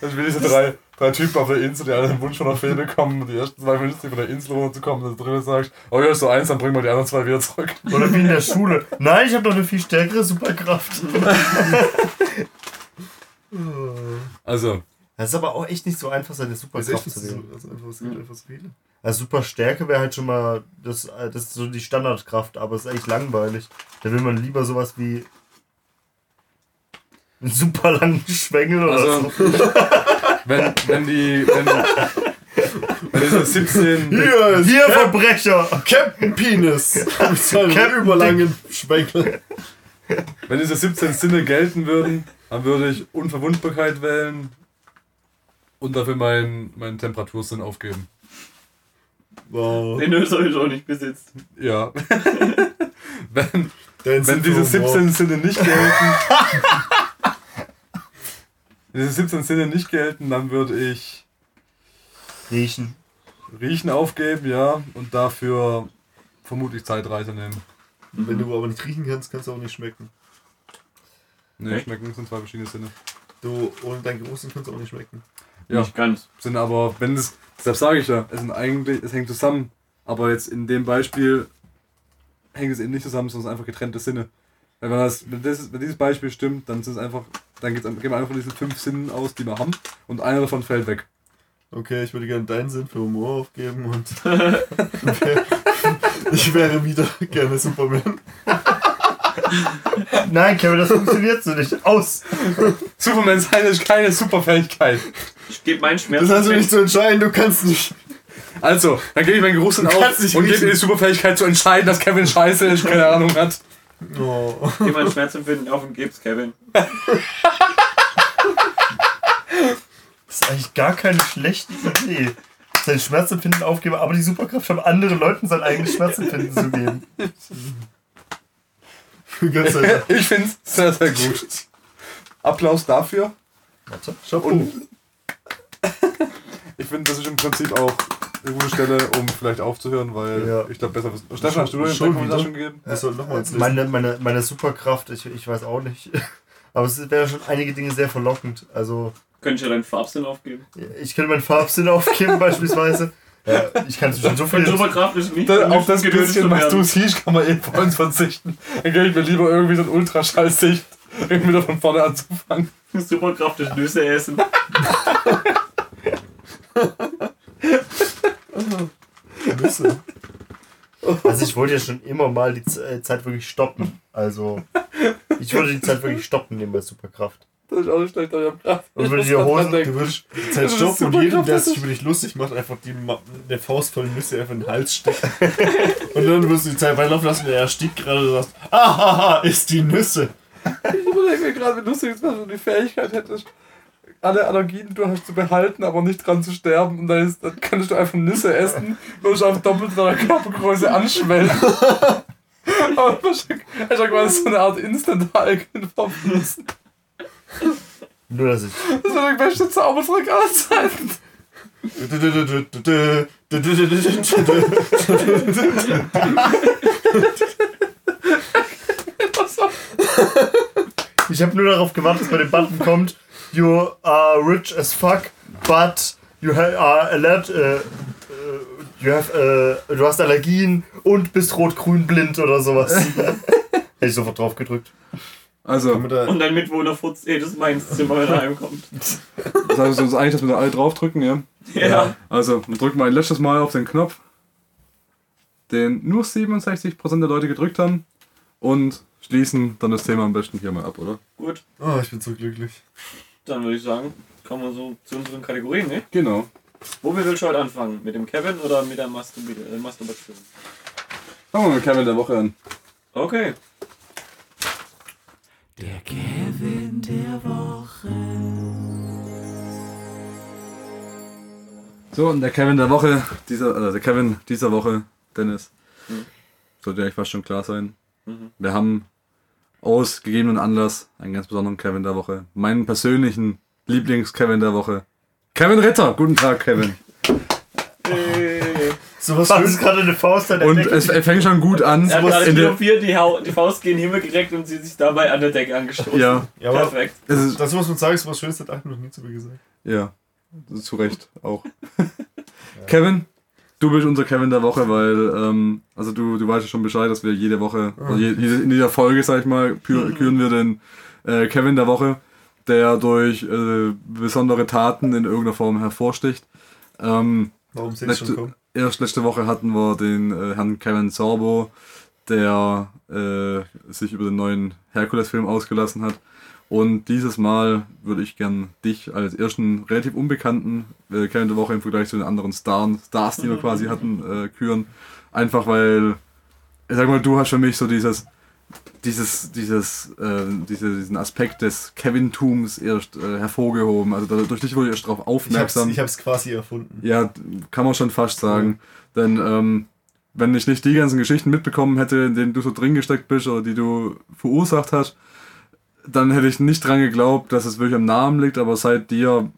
B: Dann will diese drei, drei Typen auf der Insel, die alle den Wunsch von der Fee bekommen, die ersten zwei Minuten von der Insel runterzukommen, und der dritte sagt, oh ja, ist so eins, dann bringen wir die anderen zwei wieder zurück.
A: Oder wie in der Schule. Nein, ich habe noch eine viel stärkere Superkraft.
B: Also,
A: Das ist aber auch echt nicht so einfach, seine Superkraft zu
D: so,
A: wählen.
D: also einfach, es gibt einfach so viele.
A: Also Superstärke wäre halt schon mal, das, das ist so die Standardkraft, aber es ist echt langweilig. Da will man lieber sowas wie einen super langen Schwengel oder
B: also
A: so.
B: wenn, wenn die, wenn, wenn diese 17,
D: Hier ist
A: Hier, Verbrecher!
D: Captain Penis! Mit seinem
A: Captain
D: überlangen Schwenkel.
B: wenn diese 17 Sinne gelten würden, dann würde ich Unverwundbarkeit wählen und dafür meinen meinen Temperatursinn aufgeben.
D: Wow.
C: Den du sowieso nicht besitzt.
B: Ja. wenn,
D: Dein
B: wenn
D: Sinn
B: diese
D: für Humor.
B: 17 Sinne nicht gelten, diese 17 Sinne nicht gelten, dann würde ich
A: Riechen.
B: Riechen aufgeben, ja, und dafür vermutlich Zeitreise nehmen.
D: Wenn du aber nicht riechen kannst, kannst du auch nicht schmecken.
B: Ne,
C: Echt?
B: schmecken sind zwei verschiedene Sinne.
D: Du, ohne dein Geruchssinn kannst du auch nicht schmecken.
B: Ja,
C: Nicht ganz.
B: sind aber, wenn das, deshalb sage ich ja, es sind eigentlich, es hängt zusammen. Aber jetzt in dem Beispiel hängt es eben nicht zusammen, sondern es sind einfach getrennte Sinne. Wenn, man das, wenn, das, wenn dieses Beispiel stimmt, dann sind es einfach, dann geht's, gehen wir einfach von diesen fünf Sinnen aus, die wir haben, und einer davon fällt weg.
D: Okay, ich würde gerne deinen Sinn für Humor aufgeben und ich wäre wieder gerne Superman.
A: Nein, Kevin, das funktioniert so nicht. Aus!
B: Superman sein ist keine Superfähigkeit.
C: Ich gebe meinen Schmerz.
D: Das hast du nicht zu entscheiden, du kannst nicht.
B: Also, dann gebe ich meinen Geruchssinn auf und gebe mir die Superfähigkeit zu entscheiden, dass Kevin scheiße ist, keine Ahnung hat.
D: Oh.
C: Gib meinen Schmerzempfinden auf und gib's Kevin.
A: Das ist eigentlich gar keine schlechte Idee. Sein Schmerzempfinden aufgeben, aber die Superkraft haben anderen Leuten sein eigenes Schmerzempfinden zu geben.
B: Ich finde es sehr, sehr gut. Applaus dafür.
A: Warte.
B: Und ich finde, das ist im Prinzip auch eine gute Stelle, um vielleicht aufzuhören, weil
A: Ja.
B: ich glaube, besser wissen. Stefan, hast du eine
D: Schon wieder?
B: gegeben?
D: Wir sollten nochmal ins Lesen.
A: Meine, meine, meine Superkraft, ich, ich weiß auch nicht. Aber es wäre schon einige Dinge sehr verlockend. Also,
C: Könnte ich ja deinen Farbsinn aufgeben.
A: ich könnte meinen Farbsinn aufgeben, beispielsweise. Ja, ich kann schon so viel.
C: Ist nicht
B: Da, auf das bisschen, was du siehst, kann man eben vor uns verzichten. Dann gebe ich mir lieber irgendwie so ein Ultraschallsicht, irgendwie wieder von vorne anzufangen.
C: Superkraft ist Nüsse essen.
D: Nüsse.
A: Also ich wollte ja schon immer mal die äh, Zeit wirklich stoppen. Also ich würde die Zeit wirklich stoppen nehmen bei Superkraft.
B: Das ist auch nicht schlecht, aber ich hab grad.
A: Und
B: ich
A: Hosen,
B: denken.
D: Du würdest die
B: Das
D: Zeit
B: ist
D: stoppen und jedem, der sich über dich lustig macht, einfach die Ma eine Faust voll Nüsse einfach in den Hals stecken. und dann wirst du die Zeit weiterlaufen lassen und er erstickt gerade und du sagst, ahaha, ist die Nüsse.
B: Ich überlege mir gerade, wie lustig es wäre, wenn du die Fähigkeit hättest, alle Allergien, die du hast, zu behalten, aber nicht dran zu sterben. Und dann, ist, dann kannst du einfach Nüsse essen, würdest auf doppelt deiner Körpergröße anschwellen. aber wahrscheinlich du quasi so eine Art Instant-Hulk in Form von Nüssen.
A: Nur dass ich.
B: Das ist der beste Zaubertrick aller Zeiten.
A: Ich habe nur darauf gewartet, dass bei dem Button kommt, you are rich as fuck, but you ha are alert, äh, äh, you have, äh, du hast Allergien und bist rot-grün blind oder sowas. Hätte ich sofort drauf gedrückt.
B: Also,
D: Mit der-
C: Und dein Mitwohner futzt jedes Mal ins Zimmer, wenn er heimkommt.
B: sagen wir uns eigentlich, dass wir da alle draufdrücken, ja?
C: Ja.
B: Also, wir drücken mal ein letztes Mal auf den Knopf, den nur 67% der Leute gedrückt haben und schließen dann das Thema am besten hier mal ab, oder?
C: Gut,
D: Oh, ich bin so glücklich.
C: dann würde ich sagen, kommen wir so zu unseren Kategorien, ne?
B: Genau.
C: Womit willst du heute anfangen? Mit dem Kevin oder mit der Masturbi äh, Masturbation?
B: Fangen wir mit Kevin der Woche an.
C: Okay.
E: Der Kevin der Woche.
B: So, und der Kevin der Woche, dieser, also der Kevin dieser Woche, Dennis,
C: Mhm.
B: sollte eigentlich fast schon klar sein.
C: Mhm.
B: Wir haben aus gegebenen Anlass einen ganz besonderen Kevin der Woche. Meinen persönlichen Lieblings-Kevin der Woche. Kevin Ritter, guten Tag, Kevin.
C: Äh,
A: So was ist gerade eine Faust an der
B: Und
A: Decke.
B: es fängt schon gut an.
C: er hat gerade
B: In der,
C: triumphiert, die, Hau die Faust gegen den Himmel gereckt und sie sich dabei an der Decke angestoßen.
B: ja,
D: Ja,
C: Perfekt.
B: es ist,
D: das muss man sagen, ist was Schönes, hat Achim noch nie zu mir gesagt.
B: ja, zu Recht auch. Kevin, du bist unser Kevin der Woche, weil, ähm, also du, du weißt ja schon Bescheid, dass wir jede Woche, also je, jede, in jeder Folge, sag ich mal, kü- küren wir den äh, Kevin der Woche, der durch äh, besondere Taten in irgendeiner Form hervorsticht. Ähm,
D: Warum sehe ich schon kommen?
B: Erst letzte Woche hatten wir den äh, Herrn Kevin Sorbo, der äh, sich über den neuen Herkules-Film ausgelassen hat. Und dieses Mal würde ich gern dich als ersten relativ unbekannten äh, Kevin der Woche im Vergleich zu den anderen Stars, Stars die wir quasi hatten, äh, küren. Einfach weil, ich sag mal, du hast für mich so dieses, dieses, dieses, äh, diese, diesen Aspekt des Kevin-Tums erst äh, hervorgehoben. Also durch dich wurde ich erst darauf aufmerksam.
D: ich hab's quasi erfunden.
B: Ja, kann man schon fast sagen. Denn ähm, wenn ich nicht die ganzen Geschichten mitbekommen hätte, in denen du so drin gesteckt bist oder die du verursacht hast, dann hätte ich nicht dran geglaubt, dass es wirklich am Namen liegt, aber seit dir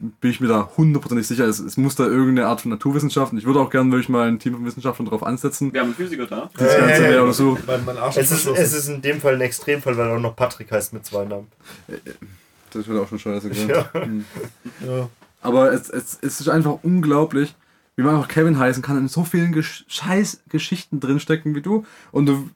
B: bin ich mir da hundertprozentig sicher, es, es muss da irgendeine Art von Naturwissenschaften. Ich würde auch gerne wirklich mal ein Team von Wissenschaftlern drauf ansetzen.
C: Wir haben einen Physiker da.
B: Das Ganze
A: Äh,
B: wäre oder so.
D: Mein, mein Arsch
A: es, ist,
D: verschlossen.
A: es ist in dem Fall ein Extremfall, weil er auch noch Patrick heißt mit zwei Namen.
B: Das wird auch schon scheiße.
A: Ja.
B: Hm.
D: ja.
B: Aber es, es, es ist einfach unglaublich, wie man einfach Kevin heißen kann, in so vielen Gesch scheiß Geschichten drinstecken wie du. Und du.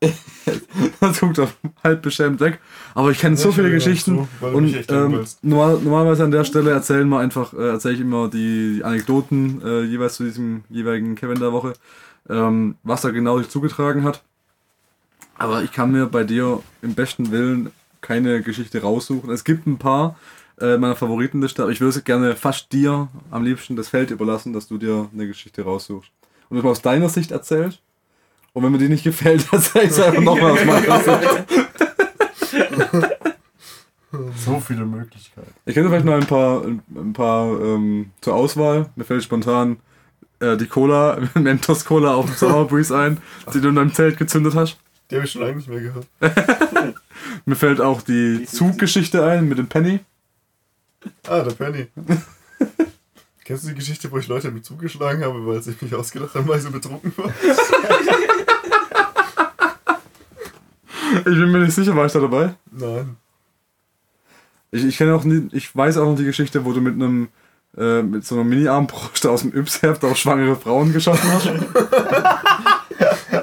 B: das guckt auf halb beschämt weg. Aber ich kenne so
D: Ich
B: viele Geschichten.
D: zu,
B: und ähm, normal, normalerweise an der Stelle erzählen wir einfach, äh, erzähle ich immer die, Anekdoten äh, jeweils zu diesem jeweiligen Kevin der Woche, ähm, was da genau sich zugetragen hat. Aber ich kann mir bei dir im besten Willen keine Geschichte raussuchen. Es gibt ein paar äh, meiner Favoritenliste, aber ich würde es gerne fast dir am liebsten das Feld überlassen, dass du dir eine Geschichte raussuchst. Und das mal aus deiner Sicht erzählst. Und wenn mir die nicht gefällt, erzähl ich es einfach nochmal meiner Sicht.
A: So viele Möglichkeiten.
B: Ich kenne vielleicht noch ein paar, ein paar ähm, zur Auswahl. Mir fällt spontan äh, die Cola, Mentos Cola auf dem Summer Breeze ein, die du in deinem Zelt gezündet hast.
D: Die habe ich schon lange nicht mehr gehört.
B: Mir fällt auch die Zuggeschichte ein mit dem Penny.
D: Ah, der Penny. Kennst du die Geschichte, wo ich Leute mit zugeschlagen habe, weil sie mich ausgedacht haben, weil ich so betrunken war?
B: Ich bin mir nicht sicher, war ich da dabei?
D: Nein.
B: Ich, ich kenne auch nie, ich weiß auch noch die Geschichte, wo du mit einem äh, mit so einer Mini-Armbrust aus dem Yps-Heft auf schwangere Frauen geschossen hast.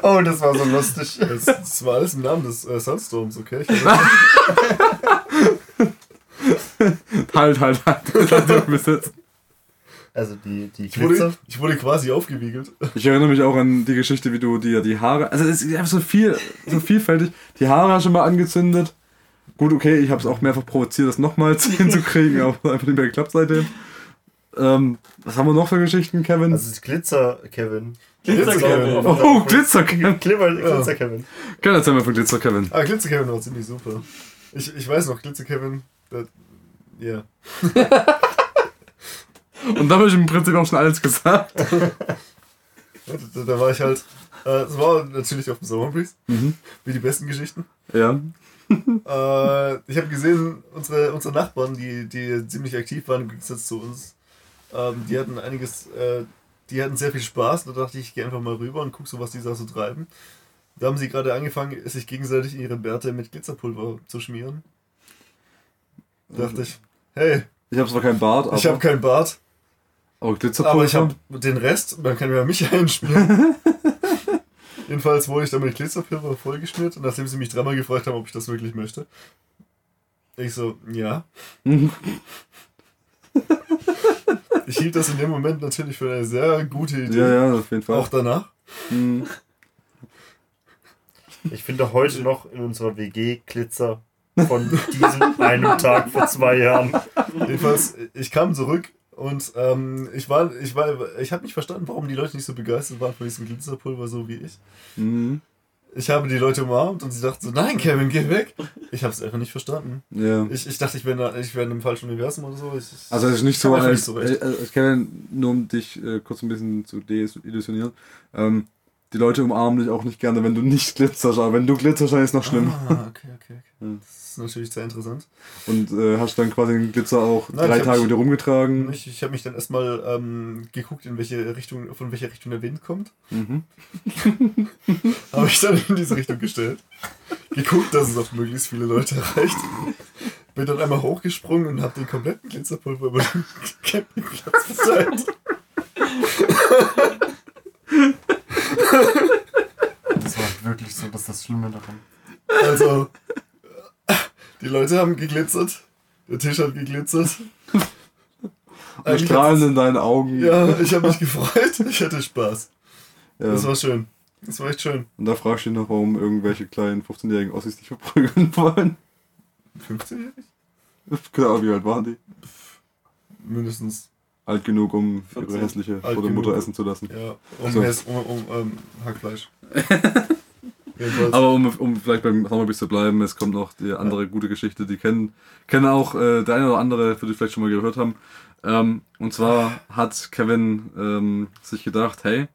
A: Oh, das war so lustig.
D: Das, das war alles im Namen des äh, Sunstorms, okay?
B: Halt, halt, halt. Das hat dir besitzen.
A: Also die, die
D: Ich
A: Glitzer.
D: wurde, ich wurde quasi aufgewiegelt.
B: Ich erinnere mich auch an die Geschichte, wie du dir die Haare. Also es ist einfach so viel, so vielfältig. Die Haare hast du mal angezündet. Gut, okay, ich habe es auch mehrfach provoziert, das nochmals hinzukriegen, aber einfach nicht mehr geklappt seitdem. Ähm, was haben wir noch für Geschichten, Kevin?
A: Also das Glitzer, Kevin.
C: Glitzer Kevin.
B: oh, Glitzer Kevin.
A: Glitzer, Glitzer Kevin.
B: Gerne erzähl mal von Glitzer Kevin.
D: Ah, Glitzer Kevin war ziemlich super. Ich, ich weiß noch, Glitzer Kevin, ja.
B: Und da habe ich im Prinzip auch schon alles gesagt.
D: Da, da war ich halt. Äh, Es war natürlich auf dem Summer Breeze,
B: Mhm.
D: wie die besten Geschichten.
B: Ja.
D: Äh, ich habe gesehen, unsere, unsere Nachbarn, die, die ziemlich aktiv waren im Gegensatz zu uns, ähm, die hatten einiges, äh, die hatten sehr viel Spaß. Da dachte ich, ich gehe einfach mal rüber und gucke so, was die da so treiben. Da haben sie gerade angefangen, sich gegenseitig in ihre Bärte mit Glitzerpulver zu schmieren. Da dachte ich, hey,
B: Ich habe zwar keinen Bart, aber,
D: ich habe keinen Bart,
B: aber Glitzerpulver.
D: aber ich habe den Rest, dann kann ja mich einschmieren. Jedenfalls wurde ich dann mit Glitzerpulver vollgeschmiert und nachdem sie mich dreimal gefragt haben, ob ich das wirklich möchte, ich so, ja. ich hielt das in dem Moment natürlich für eine sehr gute Idee.
B: ja, ja, auf jeden Fall.
D: Auch danach.
B: Mhm.
A: Ich finde heute noch in unserer WG Glitzer von diesem einen Tag vor zwei Jahren.
D: Jedenfalls, ich kam zurück und ähm, ich war, ich war, ich habe nicht verstanden, warum die Leute nicht so begeistert waren von diesem Glitzerpulver, so wie ich.
B: Mhm.
D: Ich habe die Leute umarmt und sie dachten so, nein, Kevin, geh weg. Ich habe es einfach nicht verstanden.
B: Ja.
D: Ich, ich dachte, ich wäre in, ich wär in einem falschen Universum oder so. Ich,
B: Also es ist nicht so,
D: einfach
B: als,
D: nicht so recht.
B: äh, als Kevin, nur um dich äh, kurz ein bisschen zu deillusionieren, ähm, die Leute umarmen dich auch nicht gerne, wenn du nicht glitzerst, aber wenn du glitzerst, dann ist noch schlimm.
D: Ah, okay, okay, okay. Das ist natürlich sehr interessant.
B: Und äh, hast dann quasi den Glitzer auch
D: Nein,
B: drei Tage
D: mich-
B: mit dir rumgetragen.
D: Ich, ich habe mich dann erstmal ähm, geguckt, in welche Richtung, von welcher Richtung der Wind kommt.
B: Mhm.
D: Habe ich dann in diese Richtung gestellt. Geguckt, dass es auf möglichst viele Leute erreicht. Bin dann einmal hochgesprungen und habe den kompletten Glitzerpulver über den Campingplatz verteilt.
A: Das war wirklich so, das ist das Schlimme daran.
D: Also, die Leute haben geglitzert. Der Tisch hat geglitzert.
B: Und strahlen in deinen Augen.
D: Ja, ich habe mich gefreut. Ich hatte Spaß.
B: Ja.
D: Das war schön. Das war echt schön.
B: Und da fragst du dich noch, warum irgendwelche kleinen 15-jährigen Ossis dich verprügeln wollen.
D: 15-jährig?
B: Keine Ahnung, wie alt waren die?
D: Mindestens.
B: Alt genug, um
C: 14.
B: ihre hässliche oder. Mutter essen zu lassen.
D: Ja, um,
B: So.
D: Mess- um, um ähm, Hackfleisch. Jedenfalls.
B: Aber um, um vielleicht beim Sommerbiss zu bleiben, es kommt noch die andere gute Geschichte, die kennen, kennen auch äh, der eine oder andere, für die vielleicht schon mal gehört haben. Ähm, und zwar hat Kevin ähm, sich gedacht, hey,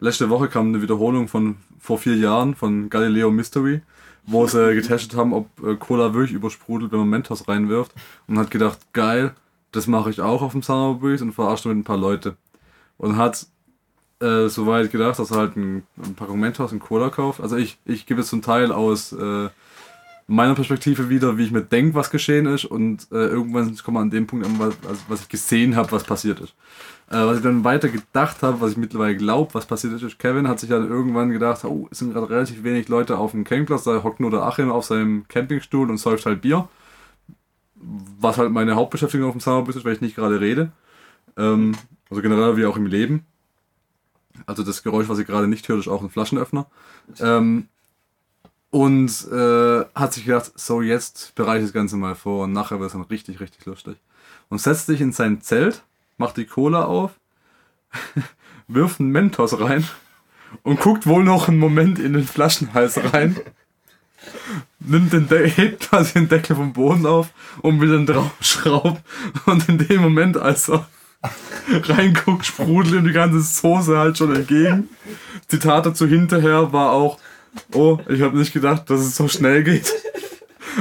B: letzte Woche kam eine Wiederholung von vor vier Jahren von Galileo Mystery, wo sie getestet haben, ob äh, Cola wirklich übersprudelt, wenn man Mentos reinwirft. Und hat gedacht, geil, das mache ich auch auf dem Summer Breeze und verarscht damit ein paar Leute. Und hat äh, soweit gedacht, dass er halt ein, ein Packung Mentos und Cola kauft. Also ich, ich gebe jetzt zum Teil aus äh, meiner Perspektive wieder, wie ich mir denke, was geschehen ist und äh, irgendwann kommt man an dem Punkt an, was, also was ich gesehen habe, was passiert ist. Äh, was ich dann weiter gedacht habe, was ich mittlerweile glaube, was passiert ist, ist, Kevin hat sich dann irgendwann gedacht, oh, es sind gerade relativ wenig Leute auf dem Campingplatz, da hockt nur der Achim auf seinem Campingstuhl und säuft halt Bier. Was halt meine Hauptbeschäftigung auf dem Summerbus ist, weil ich nicht gerade rede. Ähm, also generell wie auch im Leben. Also das Geräusch, was ihr gerade nicht hört, ist auch ein Flaschenöffner. Ähm, und äh, hat sich gedacht, so jetzt bereite ich das Ganze mal vor und nachher wird es dann richtig, richtig lustig. Und setzt sich in sein Zelt, macht die Cola auf, wirft einen Mentos rein und guckt wohl noch einen Moment in den Flaschenhals rein. Nimmt den De hebt quasi den Deckel vom Boden auf und will dann draufschrauben. Und in dem Moment, als er reinguckt, sprudelt ihm die ganze Soße halt schon entgegen. Zitat dazu hinterher war auch, oh, ich habe nicht gedacht, dass es so schnell geht.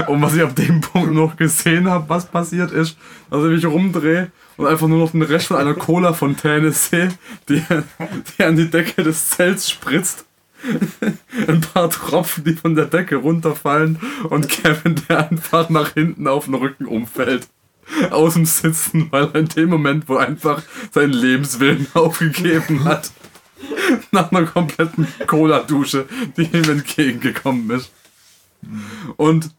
B: Und was ich ab dem Punkt noch gesehen habe, was passiert ist, dass ich mich rumdrehe und einfach nur noch den Rest von einer Cola-Fontäne sehe, die, die an die Decke des Zelts spritzt. Ein paar Tropfen, die von der Decke runterfallen und Kevin, der einfach nach hinten auf den Rücken umfällt. Aus dem Sitzen, weil er in dem Moment, wo einfach seinen Lebenswillen aufgegeben hat, nach einer kompletten Cola-Dusche, die ihm entgegengekommen ist. Und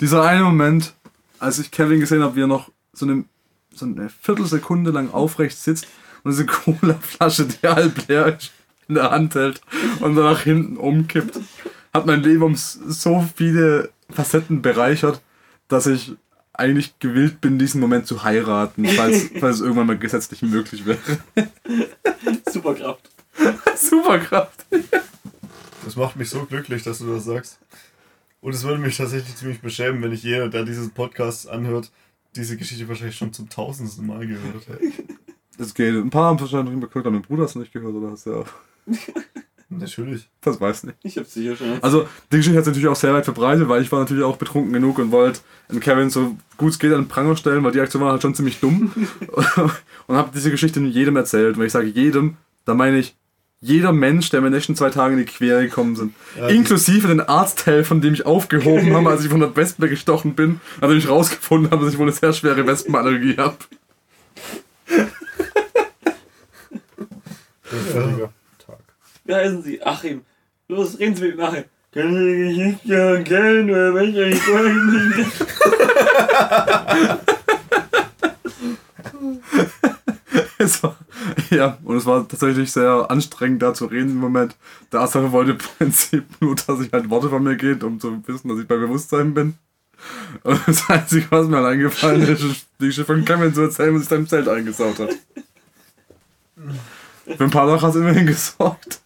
B: dieser eine Moment, als ich Kevin gesehen habe, wie er noch so eine so eine Viertelsekunde lang aufrecht sitzt und diese Cola-Flasche, die halb leer ist, in der Hand hält und dann nach hinten umkippt, hat mein Leben um so viele Facetten bereichert, dass ich eigentlich gewillt bin, diesen Moment zu heiraten, falls, falls es irgendwann mal gesetzlich möglich wäre.
C: Superkraft.
B: Superkraft.
D: Das macht mich so glücklich, dass du das sagst. Und es würde mich tatsächlich ziemlich beschämen, wenn ich jeder, der diesen Podcast anhört, diese Geschichte wahrscheinlich schon zum tausendsten Mal gehört hätte.
B: Das geht. Ein paar haben es wahrscheinlich nicht gehört, aber mein Bruder hast du nicht gehört, oder hast du auch?
D: Natürlich.
B: Das weiß nicht.
C: Ich hab's sicher schon.
B: Also, die Geschichte hat sich natürlich auch sehr weit verbreitet, weil ich war natürlich auch betrunken genug und wollte den Kevin so gut es geht an den Pranger stellen, weil die Aktion war halt schon ziemlich dumm. und habe diese Geschichte jedem erzählt. Und wenn ich sage jedem, da meine ich jeder Mensch, der mir in den nächsten zwei Tagen in die Quere gekommen sind.
D: Ja,
B: Inklusive den Arzthelfern, die mich aufgehoben haben, als ich von der Wespe gestochen bin, nachdem ich rausgefunden habe, dass ich wohl eine sehr schwere Wespenallergie habe.
D: Tag.
C: Wie heißen Sie? Achim. Los, reden Sie mit mir nachher. Können Sie die Geschichte erzählen, oder welche ich?
B: Es war, ja, und es war tatsächlich sehr anstrengend, da zu reden im Moment. Der Arzt wollte im Prinzip nur, dass ich halt Worte von mir geht, um zu wissen, dass ich bei Bewusstsein bin. Und das Einzige, was mir halt eingefallen ist, ist die Geschichte von Kevin zu erzählen, was sich da im Zelt eingesaut hat. Für ein paar Sachen hat es immerhin gesorgt.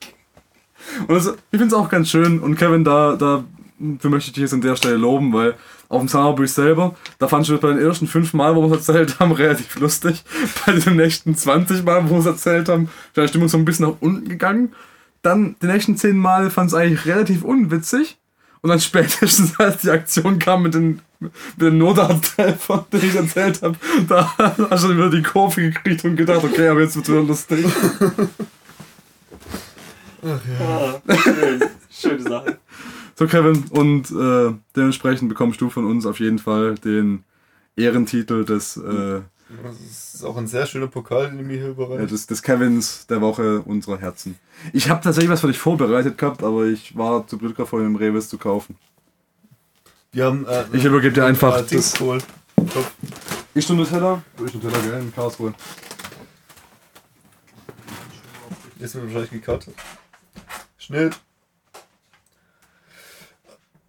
B: Und das, ich finde es auch ganz schön. Und Kevin, da, da möchte ich dich jetzt an der Stelle loben, weil auf dem Summerbridge selber, da fand ich das bei den ersten fünf Mal, wo wir es erzählt haben, relativ lustig. Bei den nächsten 20 Mal, wo wir es erzählt haben, ist die Stimmung so ein bisschen nach unten gegangen. Dann die nächsten 10 Mal fand es eigentlich relativ unwitzig. Und dann spätestens, als die Aktion kam mit den, mit den Notarzthelfern, die ich erzählt habe, da hast du wieder die Kurve gekriegt und gedacht, okay, aber jetzt wird wieder lustig.
C: Ah, schön. Schöne Sache.
B: So, Kevin, und äh, dementsprechend bekommst du von uns auf jeden Fall den Ehrentitel des, äh,
D: Das ist auch ein sehr schöner Pokal, den du mir hier
B: ja, des, des Kevins der Woche unserer Herzen. Ich habe tatsächlich was für dich vorbereitet gehabt, aber ich war zu blöd davor, im Rewe es zu kaufen.
D: Wir haben. Äh,
B: Ich übergebe dir einfach
D: äh,
B: das.
D: Top.
B: Ich du Nutella? Ich Nutella, gell? In Karlsruhe.
D: Jetzt wird wahrscheinlich gecuttet. Schnitt.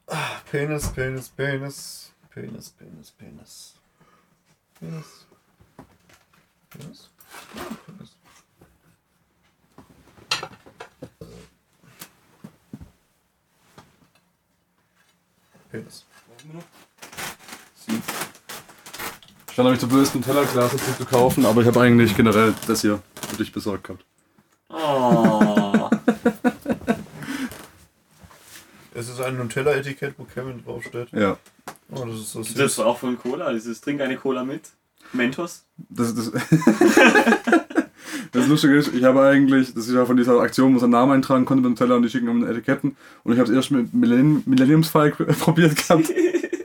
D: Ah, Penis, Penis, Penis. Penis, Penis, Penis. Penis. Penis? Penis. Penis.
B: Ich war nämlich zu blöd, Nutella-Glas dazu zu kaufen, aber ich habe eigentlich generell das hier für dich besorgt gehabt.
C: Oh.
D: Es ist ein Nutella-Etikett, wo Kevin draufsteht.
B: Ja.
D: Oh, das ist so
C: Das
D: süß.
C: ist auch von Cola. Dieses Trink eine Cola mit. Mentos.
B: Das, das, das Lustige ist, ich habe eigentlich, das ist ja von dieser Aktion, wo man seinen Namen eintragen konnte mit Nutella und die schicken um Etiketten. Und ich habe es erst mit Millennium, Millenniumsfalk probiert gehabt,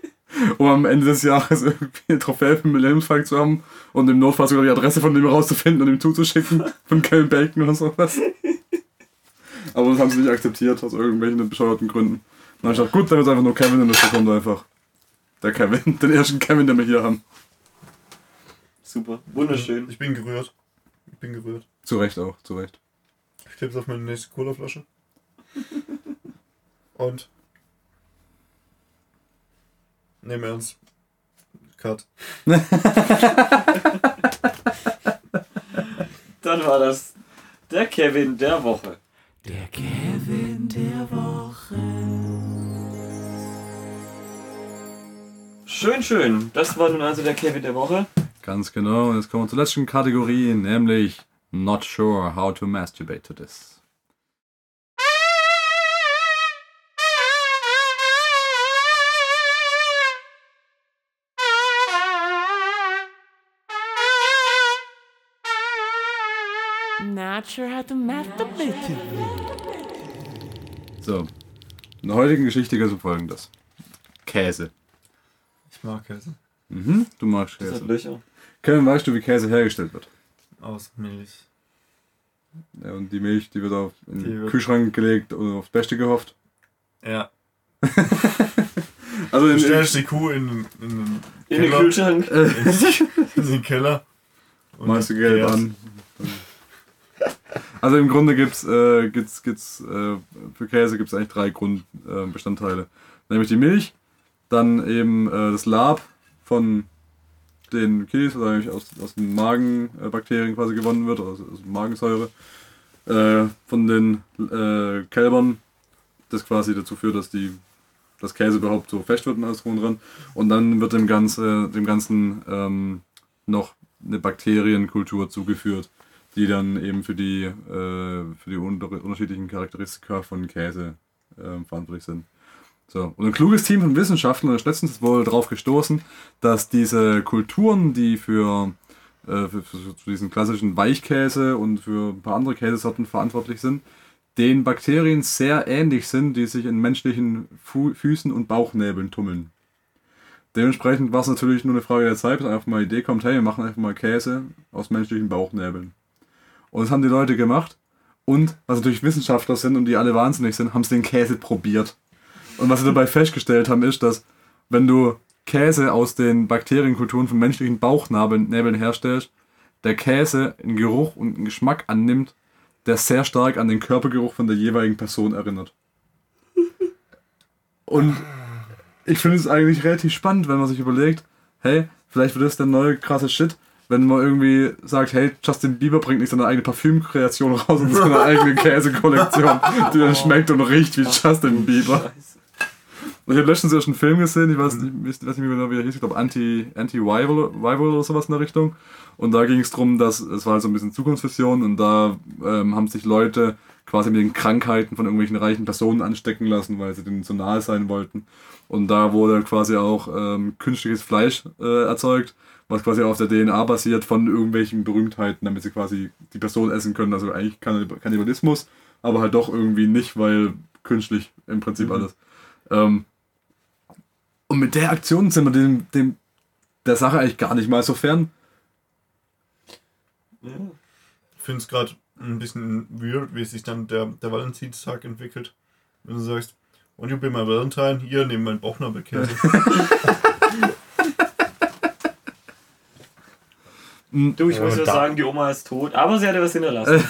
B: um am Ende des Jahres irgendwie eine Trophäe für Millenniumsfalk zu haben und im Notfall sogar die Adresse von dem herauszufinden und ihm zuzuschicken, von Kevin Bacon oder sowas. Aber das haben sie nicht akzeptiert, aus irgendwelchen bescheuerten Gründen. Dann habe ich gedacht, gut, dann ist einfach nur Kevin und das bekommt einfach der Kevin, den ersten Kevin, den wir hier haben.
C: Super. Wunderschön.
D: Ich bin gerührt. Ich bin gerührt.
B: Zu Recht auch, zu Recht.
D: Ich klebe es auf meine nächste Colaflasche. Und. Nehm ernst. Cut.
C: Dann war das der Kevin der Woche.
E: Der Kevin der Woche.
C: Schön, schön. Das war nun also der Kevin der Woche.
B: Ganz genau. Und jetzt kommen wir zur letzten Kategorie, nämlich Not sure how to masturbate to this.
F: Not sure how to masturbate.
B: So. In der heutigen Geschichte geht es um folgendes. Käse.
D: Ich mag Käse.
B: Mhm, du magst
C: Das hat
B: Käse.
C: Löcher.
B: Kevin, weißt du, wie Käse hergestellt wird?
D: Aus Milch.
B: Ja, und die Milch, die wird auf in
D: Die
B: den
D: wird-
B: Kühlschrank gelegt und aufs Beste gehofft.
D: Ja.
B: Also
D: Du
B: in, in,
D: stellst die Kuh in, in einen
C: In den
D: Keller.
C: Kühlschrank.
D: in den Keller. Und
B: Malst du gelb
D: erst-
B: an. Also im Grunde gibt's, äh, gibt's, gibt's äh, für Käse gibt's eigentlich drei Grundbestandteile. Äh. Nämlich die Milch, dann eben äh, das Lab von den Kiddies, was eigentlich aus, aus den Magenbakterien quasi gewonnen wird, also aus Magensäure, äh, von den äh, Kälbern, das quasi dazu führt, dass die das Käse überhaupt so fest wird und alles drum dran. Und dann wird dem, Ganze, dem Ganzen ähm, noch eine Bakterienkultur zugeführt, die dann eben für die, äh, für die unter unterschiedlichen Charakteristika von Käse äh, verantwortlich sind. So. Und ein kluges Team von Wissenschaftlern ist letztens wohl darauf gestoßen, dass diese Kulturen, die für, äh, für, für diesen klassischen Weichkäse und für ein paar andere Käsesorten verantwortlich sind, den Bakterien sehr ähnlich sind, die sich in menschlichen Fu Füßen und Bauchnäbeln tummeln. Dementsprechend war es natürlich nur eine Frage der Zeit, bis einfach mal die Idee kommt, hey, wir machen einfach mal Käse aus menschlichen Bauchnäbeln. Und das haben die Leute gemacht. Und, was natürlich Wissenschaftler sind und die alle wahnsinnig sind, haben sie den Käse probiert. Und was sie dabei festgestellt haben, ist, dass wenn du Käse aus den Bakterienkulturen von menschlichen Bauchnäbeln Näbeln herstellst, der Käse einen Geruch und einen Geschmack annimmt, der sehr stark an den Körpergeruch von der jeweiligen Person erinnert. Und ich finde es eigentlich relativ spannend, wenn man sich überlegt, hey, vielleicht wird das der neue krasse Shit, wenn man irgendwie sagt, hey, Justin Bieber bringt nicht seine eigene Parfümkreation raus und seine eigene Käsekollektion, die dann schmeckt und riecht wie Justin Bieber. Und ich habe letztens erst einen Film gesehen, ich weiß nicht, ich weiß nicht mehr genau, wie er hieß, ich glaube Anti, Anti-Rival Rival oder sowas in der Richtung. Und da ging es darum, dass es war halt so ein bisschen Zukunftsvision und da ähm, haben sich Leute quasi mit den Krankheiten von irgendwelchen reichen Personen anstecken lassen, weil sie denen so nahe sein wollten. Und da wurde quasi auch ähm, künstliches Fleisch äh, erzeugt, was quasi auf der DNA basiert von irgendwelchen Berühmtheiten, damit sie quasi die Person essen können. Also eigentlich Kannib- Kannibalismus, aber halt doch irgendwie nicht, weil künstlich im Prinzip alles. Ähm, und mit der Aktion sind wir dem, dem der Sache eigentlich gar nicht mal so fern.
D: Ich finde es gerade ein bisschen weird, wie sich dann der, der Valentinstag entwickelt. Wenn du sagst, und you be my Valentine, hier, neben meinen Bauchnabelkäse.
C: Du, ich
A: Ja,
C: muss ja sagen, die Oma ist tot, aber sie hat ja was hinterlassen.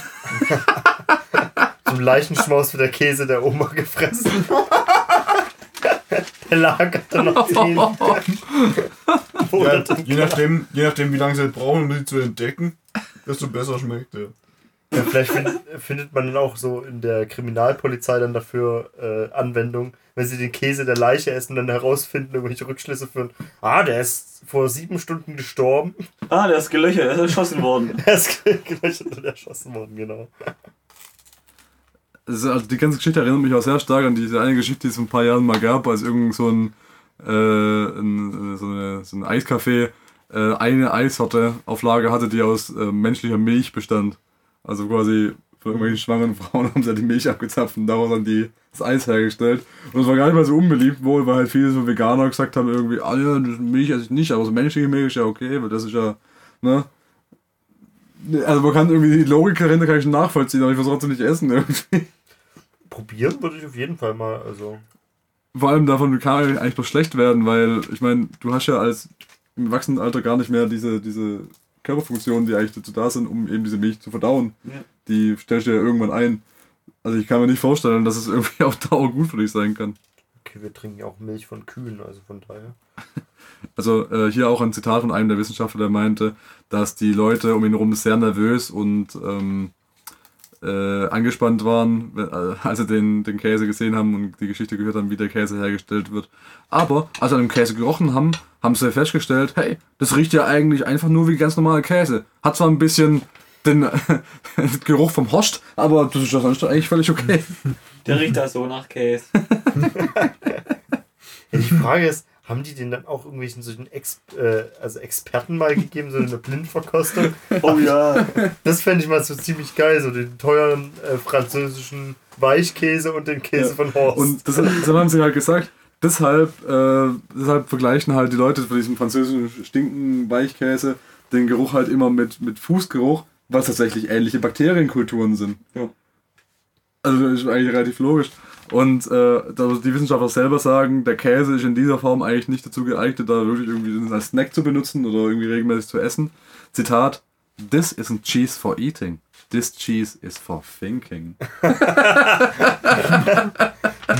A: Zum Leichenschmaus wird der Käse der Oma gefressen. der lagert dann noch zehn
D: ja, je, nachdem, je nachdem, wie lange sie brauchen, um sie zu entdecken, desto besser schmeckt der.
A: Ja, vielleicht find, findet man dann auch so in der Kriminalpolizei dann dafür äh, Anwendung, wenn sie den Käse der Leiche essen, dann herausfinden, irgendwelche Rückschlüsse führen. Ah, der ist vor sieben Stunden gestorben.
C: Ah, der ist gelöchert, er ist erschossen worden.
A: Er ist gelöchert und erschossen worden, genau.
B: Also, also die ganze Geschichte erinnert mich auch sehr stark an diese eine Geschichte, die es vor ein paar Jahren mal gab, als irgend so ein, äh, ein, so, eine, so ein Eiscafé äh, eine Eissorte auf Lager hatte, die aus äh, menschlicher Milch bestand. Also quasi von irgendwelchen schwangeren Frauen haben sie halt die Milch abgezapft und daraus dann die, das Eis hergestellt. Und das war gar nicht mal so unbeliebt wohl, weil halt viele so Veganer gesagt haben, irgendwie, ah ja, das Milch esse ich nicht, aber so menschliche Milch ist ja okay, weil das ist ja, ne? Also man kann irgendwie die Logik dahinter kann ich nachvollziehen, aber ich versuche trotzdem nicht essen irgendwie.
A: Probieren würde ich auf jeden Fall mal. Also.
B: Vor allem davon kann ich eigentlich noch schlecht werden, weil ich meine, du hast ja als im Erwachsenenalter gar nicht mehr diese, diese Körperfunktionen, die eigentlich dazu da sind, um eben diese Milch zu verdauen.
C: Ja.
B: Die stellst du ja irgendwann ein. Also ich kann mir nicht vorstellen, dass es irgendwie auf Dauer gut für dich sein kann.
A: Okay, wir trinken ja auch Milch von Kühen, also von daher.
B: Also äh, hier auch ein Zitat von einem der Wissenschaftler, der meinte, dass die Leute um ihn herum sehr nervös und ähm, äh, angespannt waren, äh, als sie den, den Käse gesehen haben und die Geschichte gehört haben, wie der Käse hergestellt wird. Aber als sie an dem Käse gerochen haben, haben sie festgestellt, hey, das riecht ja eigentlich einfach nur wie ganz normaler Käse. Hat zwar ein bisschen den Geruch vom Horst, aber das ist ja sonst eigentlich völlig okay.
C: Der riecht da so nach Käse.
A: Die Frage ist, haben die den dann auch irgendwelchen solchen Ex äh, also Experten mal gegeben, so eine Blindverkostung?
C: Oh ja.
A: Das fände ich mal so ziemlich geil, so den teuren äh, französischen Weichkäse und den Käse
B: Ja.
A: von Horst.
B: Und das, das haben sie halt gesagt. Deshalb, äh, deshalb vergleichen halt die Leute von diesem französischen stinken Weichkäse den Geruch halt immer mit, mit Fußgeruch, was tatsächlich ähnliche Bakterienkulturen sind.
C: Ja.
B: Also das ist eigentlich relativ logisch. Und äh, die Wissenschaftler selber sagen, der Käse ist in dieser Form eigentlich nicht dazu geeignet, da wirklich irgendwie als Snack zu benutzen oder irgendwie regelmäßig zu essen. Zitat: This isn't cheese for eating. This cheese is for thinking.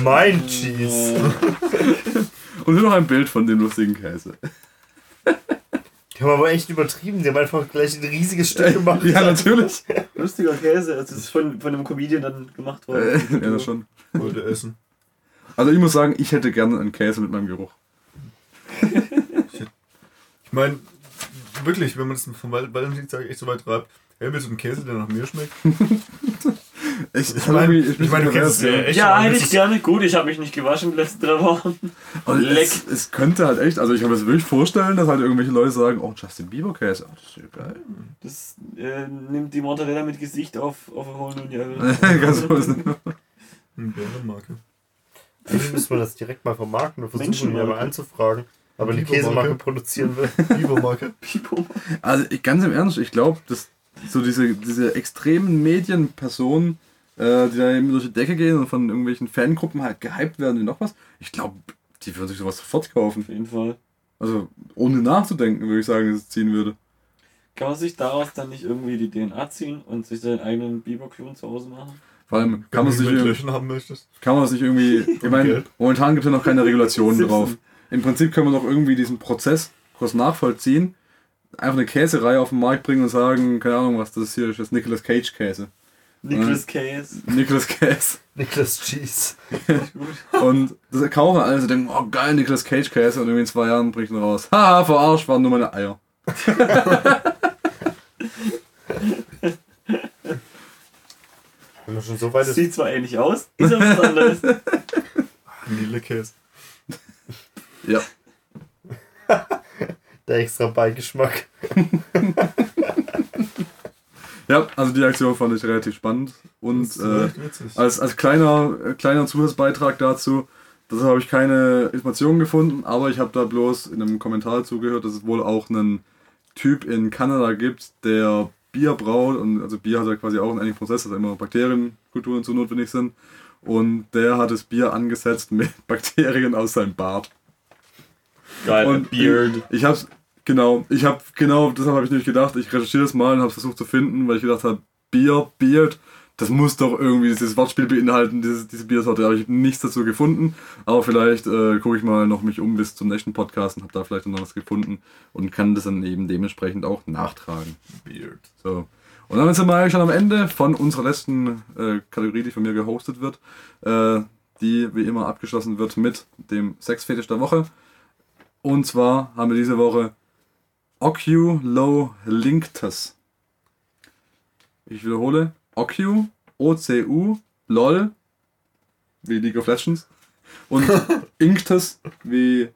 A: Mein Cheese.
B: Und hier noch ein Bild von dem lustigen Käse.
A: Die haben aber echt übertrieben. Die haben einfach gleich ein riesiges Stück gemacht.
B: Ja, natürlich.
C: Lustiger Käse, also das ist von, von einem Comedian dann gemacht
B: Äh,
C: worden.
B: ja, das schon.
D: Wollte essen.
B: Also ich muss sagen, ich hätte gerne einen Käse mit meinem Geruch.
D: Ich meine, wirklich, wenn man das vom Val- Valentinstag echt so weit treibt, hey, willst du einen Käse, der nach mir schmeckt?
B: Ich,
D: Ich meine, ich mein, du kennst es ja echt.
C: Ja,
D: aber
C: hätte
D: das
C: ich
D: ist-
C: gerne. Gut, ich habe mich nicht gewaschen die letzten drei Wochen.
B: Und
C: Leck.
B: es, es könnte halt echt, also ich kann mir das wirklich vorstellen, dass halt irgendwelche Leute sagen, oh, Justin Bieber Käse, oh, das ist ja geil.
C: Das äh, nimmt die Mortadella mit Gesicht auf, auf eine hohen Jahre.
B: Ganz so ist.
D: Hm, Bärenmarke.
A: Eigentlich müssen wir das direkt mal vermarkten und versuchen, ihn aber anzufragen. Aber eine. Käsemarke produzieren will.
D: Bibermarke.
C: Pipo.
B: Also ich, ganz im Ernst, ich glaube, dass so diese, diese extremen Medienpersonen, äh, die da eben durch die Decke gehen und von irgendwelchen Fangruppen halt gehypt werden wie noch was, ich glaube, die würden sich sowas sofort kaufen.
C: Auf jeden Fall.
B: Also ohne nachzudenken, würde ich sagen, dass es ziehen würde.
C: Kann man sich daraus dann nicht irgendwie die DNA ziehen und sich seinen eigenen Biberklon zu Hause machen?
B: Vor allem kann man
D: Wenn
B: sich
D: Löchern haben möchtest.
B: kann man sich irgendwie, ich meine, momentan gibt es ja noch keine Regulationen drauf. Im Prinzip können wir doch irgendwie diesen Prozess kurz nachvollziehen, einfach eine Käserei auf den Markt bringen und sagen, keine Ahnung was, das hier ist das Nicolas Cage Käse.
C: Nicholas Case.
B: Nicolas Käse.
A: Nicholas Cheese.
B: Und das kaufen alle und denken, oh geil, Nicolas Cage Käse und irgendwie in zwei Jahren bricht er raus. Haha, verarscht, waren nur meine Eier.
A: Wenn man schon so weit ist.
C: Sieht zwar ähnlich aus, ist aber was anderes.
D: Vanillekäse.
B: Ja.
A: Der extra Beigeschmack.
B: Ja, also die Aktion fand ich relativ spannend. Und äh, als, als kleiner, äh, kleiner Zusatzbeitrag dazu, das habe ich keine Informationen gefunden, aber ich habe da bloß in einem Kommentar zugehört, dass es wohl auch einen Typ in Kanada gibt, der Bier braut und also Bier hat ja quasi auch einen ähnlichen Prozess, dass da immer Bakterienkulturen zu notwendig sind. Und der hat das Bier angesetzt mit Bakterien aus seinem Bart.
C: Geil,
B: Und
C: Beard.
B: Ich, ich hab's, genau, ich hab, genau, deshalb habe ich nicht gedacht, ich recherchiere das mal und habe versucht zu finden, weil ich gedacht habe, Bier, Beard, das muss doch irgendwie dieses Wortspiel beinhalten, dieses, diese Biersorte. Da habe ich nichts dazu gefunden, aber vielleicht äh, gucke ich mal noch mich um bis zum nächsten Podcast und habe da vielleicht noch was gefunden und kann das dann eben dementsprechend auch nachtragen.
D: Beard.
B: So. Und damit sind wir eigentlich schon am Ende von unserer letzten äh, Kategorie, die von mir gehostet wird, äh, die wie immer abgeschlossen wird mit dem Sexfetisch der Woche. Und zwar haben wir diese Woche Oculolinctus. Ich wiederhole, Ocu, O-C-U, LOL, wie League of Legends, und Inctus wie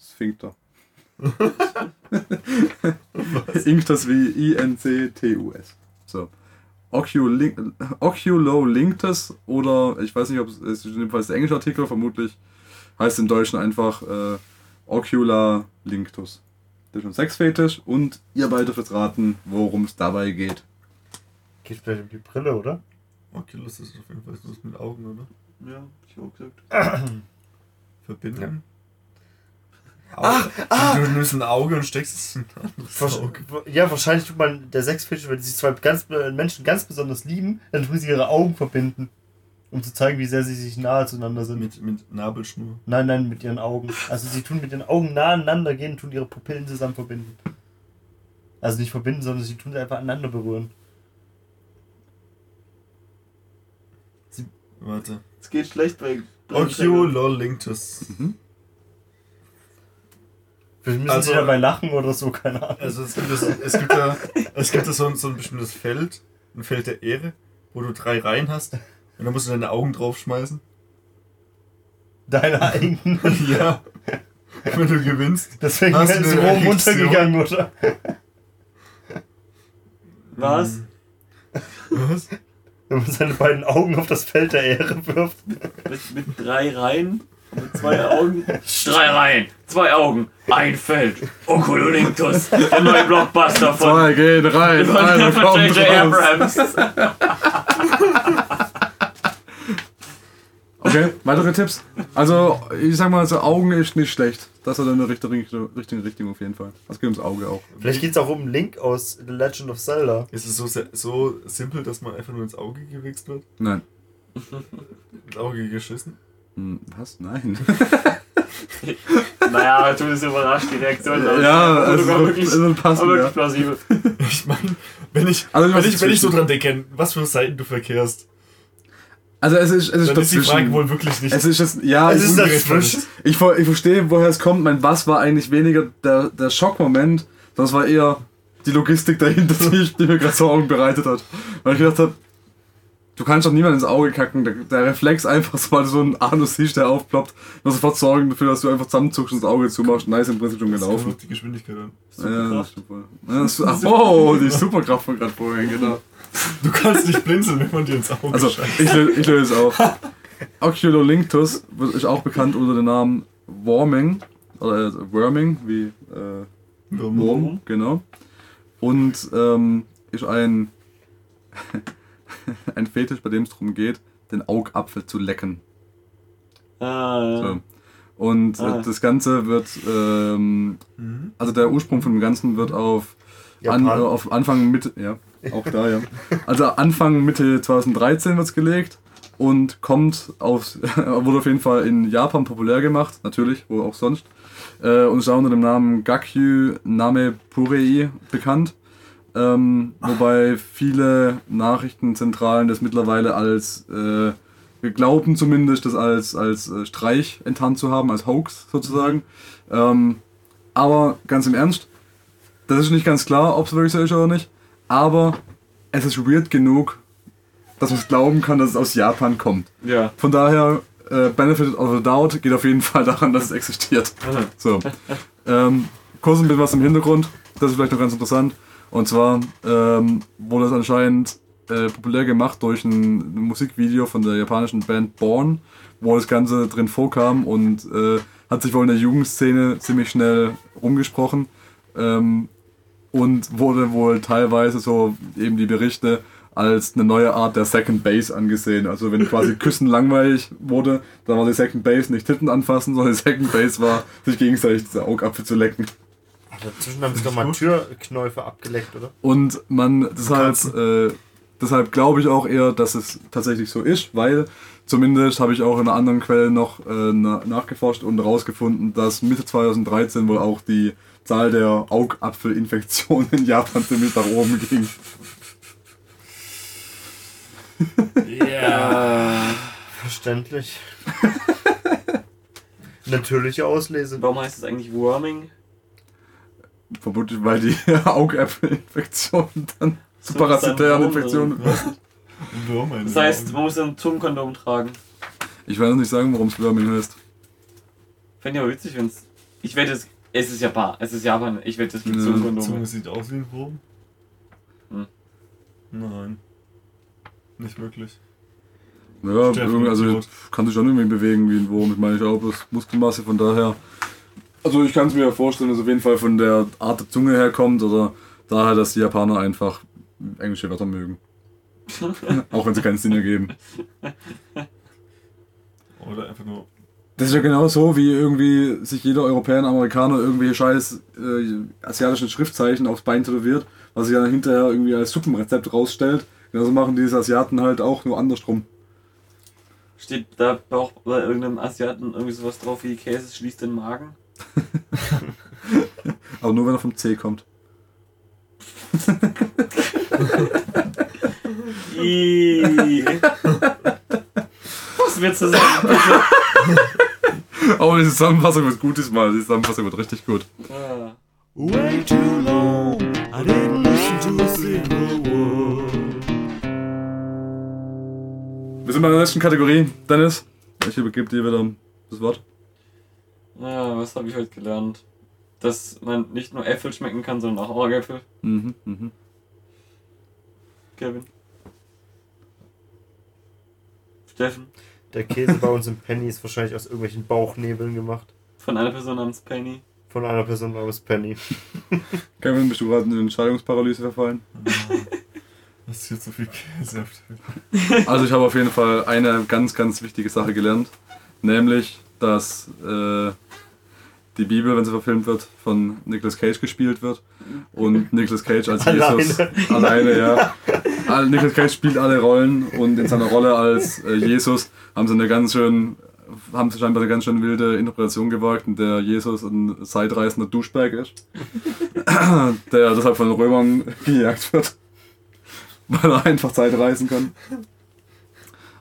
B: Sphincter. Inctus wie I-N-C-T-U-S. So. Oculolin- Oculolinctus oder ich weiß nicht, ob es es ist jedenfalls der englische Artikel, vermutlich heißt im Deutschen einfach äh, Ocula Linctus. Das ist ein Sexfetisch und ihr beide dürft raten, worum es dabei geht.
A: Geht vielleicht um die Brille, oder?
D: Oculus ist auf jeden Fall das mit Augen, oder?
C: Ja, ich auch gesagt.
D: Verbinden. Ah, ah. Du nimmst ein Auge und steckst es in ein anderes Auge.
A: Ja, wahrscheinlich tut man der Sexfetisch, wenn sich zwei ganz, äh, Menschen ganz besonders lieben, dann tun sie ihre Augen verbinden. Um zu zeigen, wie sehr sie sich nahe zueinander sind.
D: Mit, mit Nabelschnur.
A: Nein, nein, mit ihren Augen. Also sie tun mit den Augen nah aneinander gehen und tun ihre Pupillen zusammen verbinden. Also nicht verbinden, sondern sie tun sie einfach aneinander berühren.
D: Warte.
C: Es geht schlecht bei.
D: Oculolinctus.
A: Vielleicht müssen
D: Also-
A: sie dabei lachen oder so, keine Ahnung.
D: Also es gibt, das, es gibt da, es gibt da so, ein- so ein bestimmtes Feld, ein Feld der Ehre, wo du drei Reihen hast und da musst du deine Augen draufschmeißen.
A: Deine eigenen.
D: ja. Wenn du gewinnst.
A: Deswegen
D: Hast du
A: ist
D: eine
A: Rom
D: Erektion?
A: untergegangen, oder?
C: Was?
D: Was?
A: Wenn man seine beiden Augen auf das Feld der Ehre wirft.
C: Mit, mit drei Reihen, mit zwei Augen. Drei Reihen, zwei Augen, ein Feld. Oculolinctus, der neue Blockbuster von,
B: Zwei gehen rein,
C: von, von
B: kommt
C: J.J. Abrams.
B: Okay, weitere Tipps? Also, ich sag mal, also Augen ist nicht schlecht. Das hat eine richtige, richtige Richtung auf jeden Fall. Das geht ums Auge auch.
A: Vielleicht geht es auch um Link aus The Legend of Zelda.
D: Ist es so, so simpel, dass man einfach nur ins Auge gewichst wird?
B: Nein.
D: Ins Auge geschissen?
B: Hm, Was? Nein.
C: Naja, du bist überrascht, die Reaktion.
B: ja, also,
C: sogar wirklich,
B: es wird passen,
C: wirklich
B: ja.
C: plausibel.
D: Ich meine, wenn ich,
B: Also,
D: wenn, ich, wenn ich so dran denke, was für Seiten du verkehrst,
B: Also es ist, es ist
D: dann ist die Frage wohl wirklich nicht.
B: Es ist jetzt, ja,
A: Es
B: ich,
A: ist dazwischen.
B: ich, ich verstehe, woher es kommt. Mein Was war eigentlich weniger der, der Schockmoment, sondern es war eher die Logistik dahinter, die, ich- die mir gerade Sorgen bereitet hat. Weil ich gedacht habe, du kannst doch niemand ins Auge kacken. Der, der Reflex einfach, sobald du so einen Anus siehst, der aufploppt, wird sofort sorgen dafür, dass du einfach zusammenzuckst und das Auge zumachst. Nice im Prinzip schon
D: Das
B: gelaufen.
D: auf die Geschwindigkeit an.
B: Ja, das voll. Ja, das, ach, oh, die Superkraft von gerade vorhin, genau.
D: Du kannst nicht blinzeln, wenn man dir ins Auge
B: Also,
D: scheißt.
B: ich, lö- ich löse es auf. Oculolinctus wird- ist auch bekannt unter dem Namen Worming, oder äh, Worming, wie äh, Wurm, genau. Und ähm, ist ein, ein Fetisch, bei dem es darum geht, den Augapfel zu lecken.
C: Ah,
B: So. Und
C: Ah.
B: äh, das Ganze wird, ähm,
D: Mhm.
B: also der Ursprung von dem Ganzen wird auf, an, äh, auf Anfang Mitte, ja, auch da, ja. Also Anfang Mitte 2013 wird es gelegt und kommt auf, wurde auf jeden Fall in Japan populär gemacht, natürlich, wo auch sonst. Äh, und ist auch unter dem Namen Gakyu Name Purei bekannt. Ähm, wobei viele Nachrichtenzentralen das mittlerweile als, äh, wir glauben zumindest, das als, als äh, Streich enttarnt zu haben, als Hoax sozusagen. Ähm, aber ganz im Ernst, das ist nicht ganz klar, ob es wirklich so ist oder nicht. Aber es ist weird genug, dass man es glauben kann, dass es aus Japan kommt.
C: ja.
B: Von daher, äh, Benefit of the Doubt geht auf jeden Fall daran, dass es existiert. So. Ähm, kurz ein bisschen was im Hintergrund, das ist vielleicht noch ganz interessant. Und zwar ähm, wurde es anscheinend äh, populär gemacht durch ein Musikvideo von der japanischen Band Born, wo das Ganze drin vorkam und äh, hat sich wohl in der Jugendszene ziemlich schnell rumgesprochen. Ähm, und wurde wohl teilweise so eben die Berichte als eine neue Art der Second Base angesehen. Also wenn quasi Küssen langweilig wurde, dann war die Second Base nicht Titten anfassen, sondern die Second Base war, sich gegenseitig diese Augapfel zu lecken.
A: Dazwischen haben sie doch mal Türknäufe abgeleckt, oder?
B: Und man deshalb, äh, deshalb glaube ich auch eher, dass es tatsächlich so ist, weil zumindest habe ich auch in einer anderen Quelle noch äh, na nachgeforscht und herausgefunden, dass Mitte 2013 wohl auch die Zahl der Augapfelinfektionen in Japan ziemlich nach oben ging.
D: Ja.
A: Verständlich. Natürliche Auslese.
C: Warum heißt es eigentlich Worming?
B: Vermutlich, weil die Augapfelinfektionen dann zu
C: So
B: parasitären Infektionen.
D: Meine
C: Das heißt, man muss ein Zungenkondom tragen.
B: Ich werde nicht sagen, warum es Worming heißt.
C: Fände ich aber witzig, wenn es. Ich wette, es, es ist Japan. Es ist Japan. Ich wette, es gibt
B: Ja,
C: Zungenkondome.
D: Zunge sieht aus wie ein Wurm.
C: Hm.
D: Nein. Nicht wirklich.
B: Ja,
D: Steffen,
B: also kann sich schon irgendwie bewegen wie ein Wurm. Ich meine, ich glaube, das Muskelmasse von daher. Also ich kann es mir ja vorstellen, dass es auf jeden Fall von der Art der Zunge herkommt oder daher, dass die Japaner einfach englische Wörter mögen. Auch wenn sie keinen Sinn ergeben.
D: Oder einfach nur.
B: Das ist ja genau so, wie irgendwie sich jeder Europäer und Amerikaner irgendwelche scheiß äh, asiatischen Schriftzeichen aufs Bein tätowiert, was sich dann hinterher irgendwie als Suppenrezept rausstellt. Genauso machen diese Asiaten halt auch nur andersrum.
C: Steht da auch bei irgendeinem Asiaten irgendwie sowas drauf wie Käse schließt den Magen?
B: Aber nur wenn er vom C kommt.
C: Was willst du sagen? bitte?
B: Aber die Zusammenfassung wird gut diesmal. Die Zusammenfassung wird richtig gut.
C: Ah.
G: Way too long, I didn't listen to a single word.
B: Wir sind bei der letzten Kategorie. Dennis, ich übergebe dir wieder das Wort.
C: Ja, was habe ich heute gelernt? Dass man nicht nur Äpfel schmecken kann, sondern auch Augäpfel.
B: Mhm, mhm.
C: Kevin. Steffen.
A: Der Käse bei uns im Penny ist wahrscheinlich aus irgendwelchen Bauchnebeln gemacht.
C: Von einer Person namens Penny.
A: Von einer Person namens Penny.
B: Kevin, bist du gerade in eine Entscheidungsparalyse verfallen?
D: Was passiert so viel Käse auf der Welt.
B: Also ich habe auf jeden Fall eine ganz, ganz wichtige Sache gelernt. Nämlich, dass äh, die Bibel, wenn sie verfilmt wird, von Nicolas Cage gespielt wird. Und Nicolas Cage als
A: Alleine.
B: Jesus alleine, ja. Nicolas Cage spielt alle Rollen und in seiner Rolle als äh, Jesus haben sie eine ganz schön haben sie scheinbar eine ganz schön wilde Interpretation gewagt, in der Jesus ein seitreißender Duschberg ist, der deshalb von den Römern gejagt wird, weil er einfach Zeit reisen kann.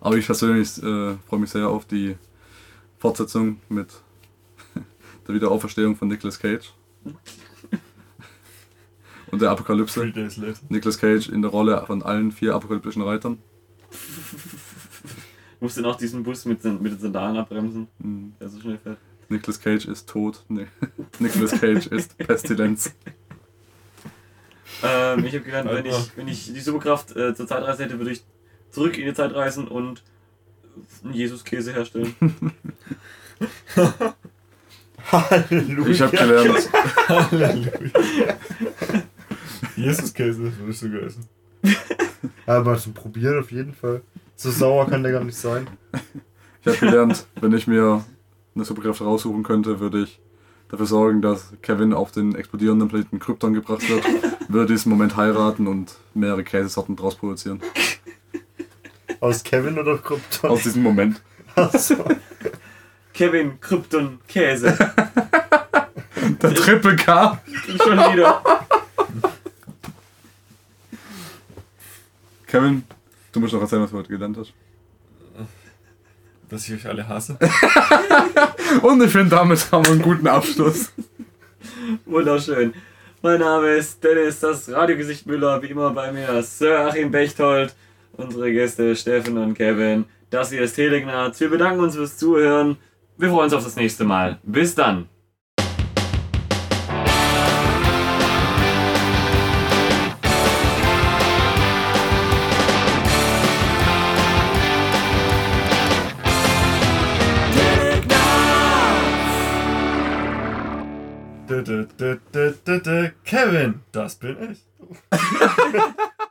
B: Aber ich persönlich äh, freue mich sehr auf die Fortsetzung mit der Wiederauferstehung von Nicolas Cage. Und der Apokalypse. Nicolas Cage in der Rolle von allen vier apokalyptischen Reitern.
C: Musst du noch diesen Bus mit den, mit den Sandalen abbremsen,
B: Hm,
C: der so schnell fährt.
B: Nicolas Cage ist tot. Nee. Nicolas Cage ist Pestilenz.
C: Ähm, ich habe gelernt, wenn ich, wenn ich die Superkraft äh, zur Zeitreise hätte, würde ich zurück in die Zeit reisen und einen Jesus-Käse herstellen.
A: Halleluja.
B: Ich habe gelernt,
D: Halleluja. Jesus-Käse, das würde ich sogar essen.
A: Aber zum Probieren auf jeden Fall. So sauer kann der gar nicht sein.
B: ich habe gelernt, wenn ich mir eine Superkraft raussuchen könnte, würde ich dafür sorgen, dass Kevin auf den explodierenden Planeten Krypton gebracht wird, würde diesen Moment heiraten und mehrere Käsesorten draus produzieren.
A: Aus Kevin oder Krypton?
B: Aus diesem Moment.
A: Achso.
C: Kevin, Krypton, Käse.
B: Der Triple K.
C: Schon wieder.
B: Kevin, du musst noch erzählen, was du heute gelernt hast.
D: Dass ich euch alle hasse.
B: Und ich finde, damit haben wir einen guten Abschluss.
C: Wunderschön. Mein Name ist Dennis, das Radiogesicht Müller, wie immer bei mir Sir Achim Bechtold, unsere Gäste Steffen und Kevin. Das hier ist Telegnaz. Wir bedanken uns fürs Zuhören. Wir freuen uns auf das nächste Mal. Bis dann.
D: Kevin, das bin ich.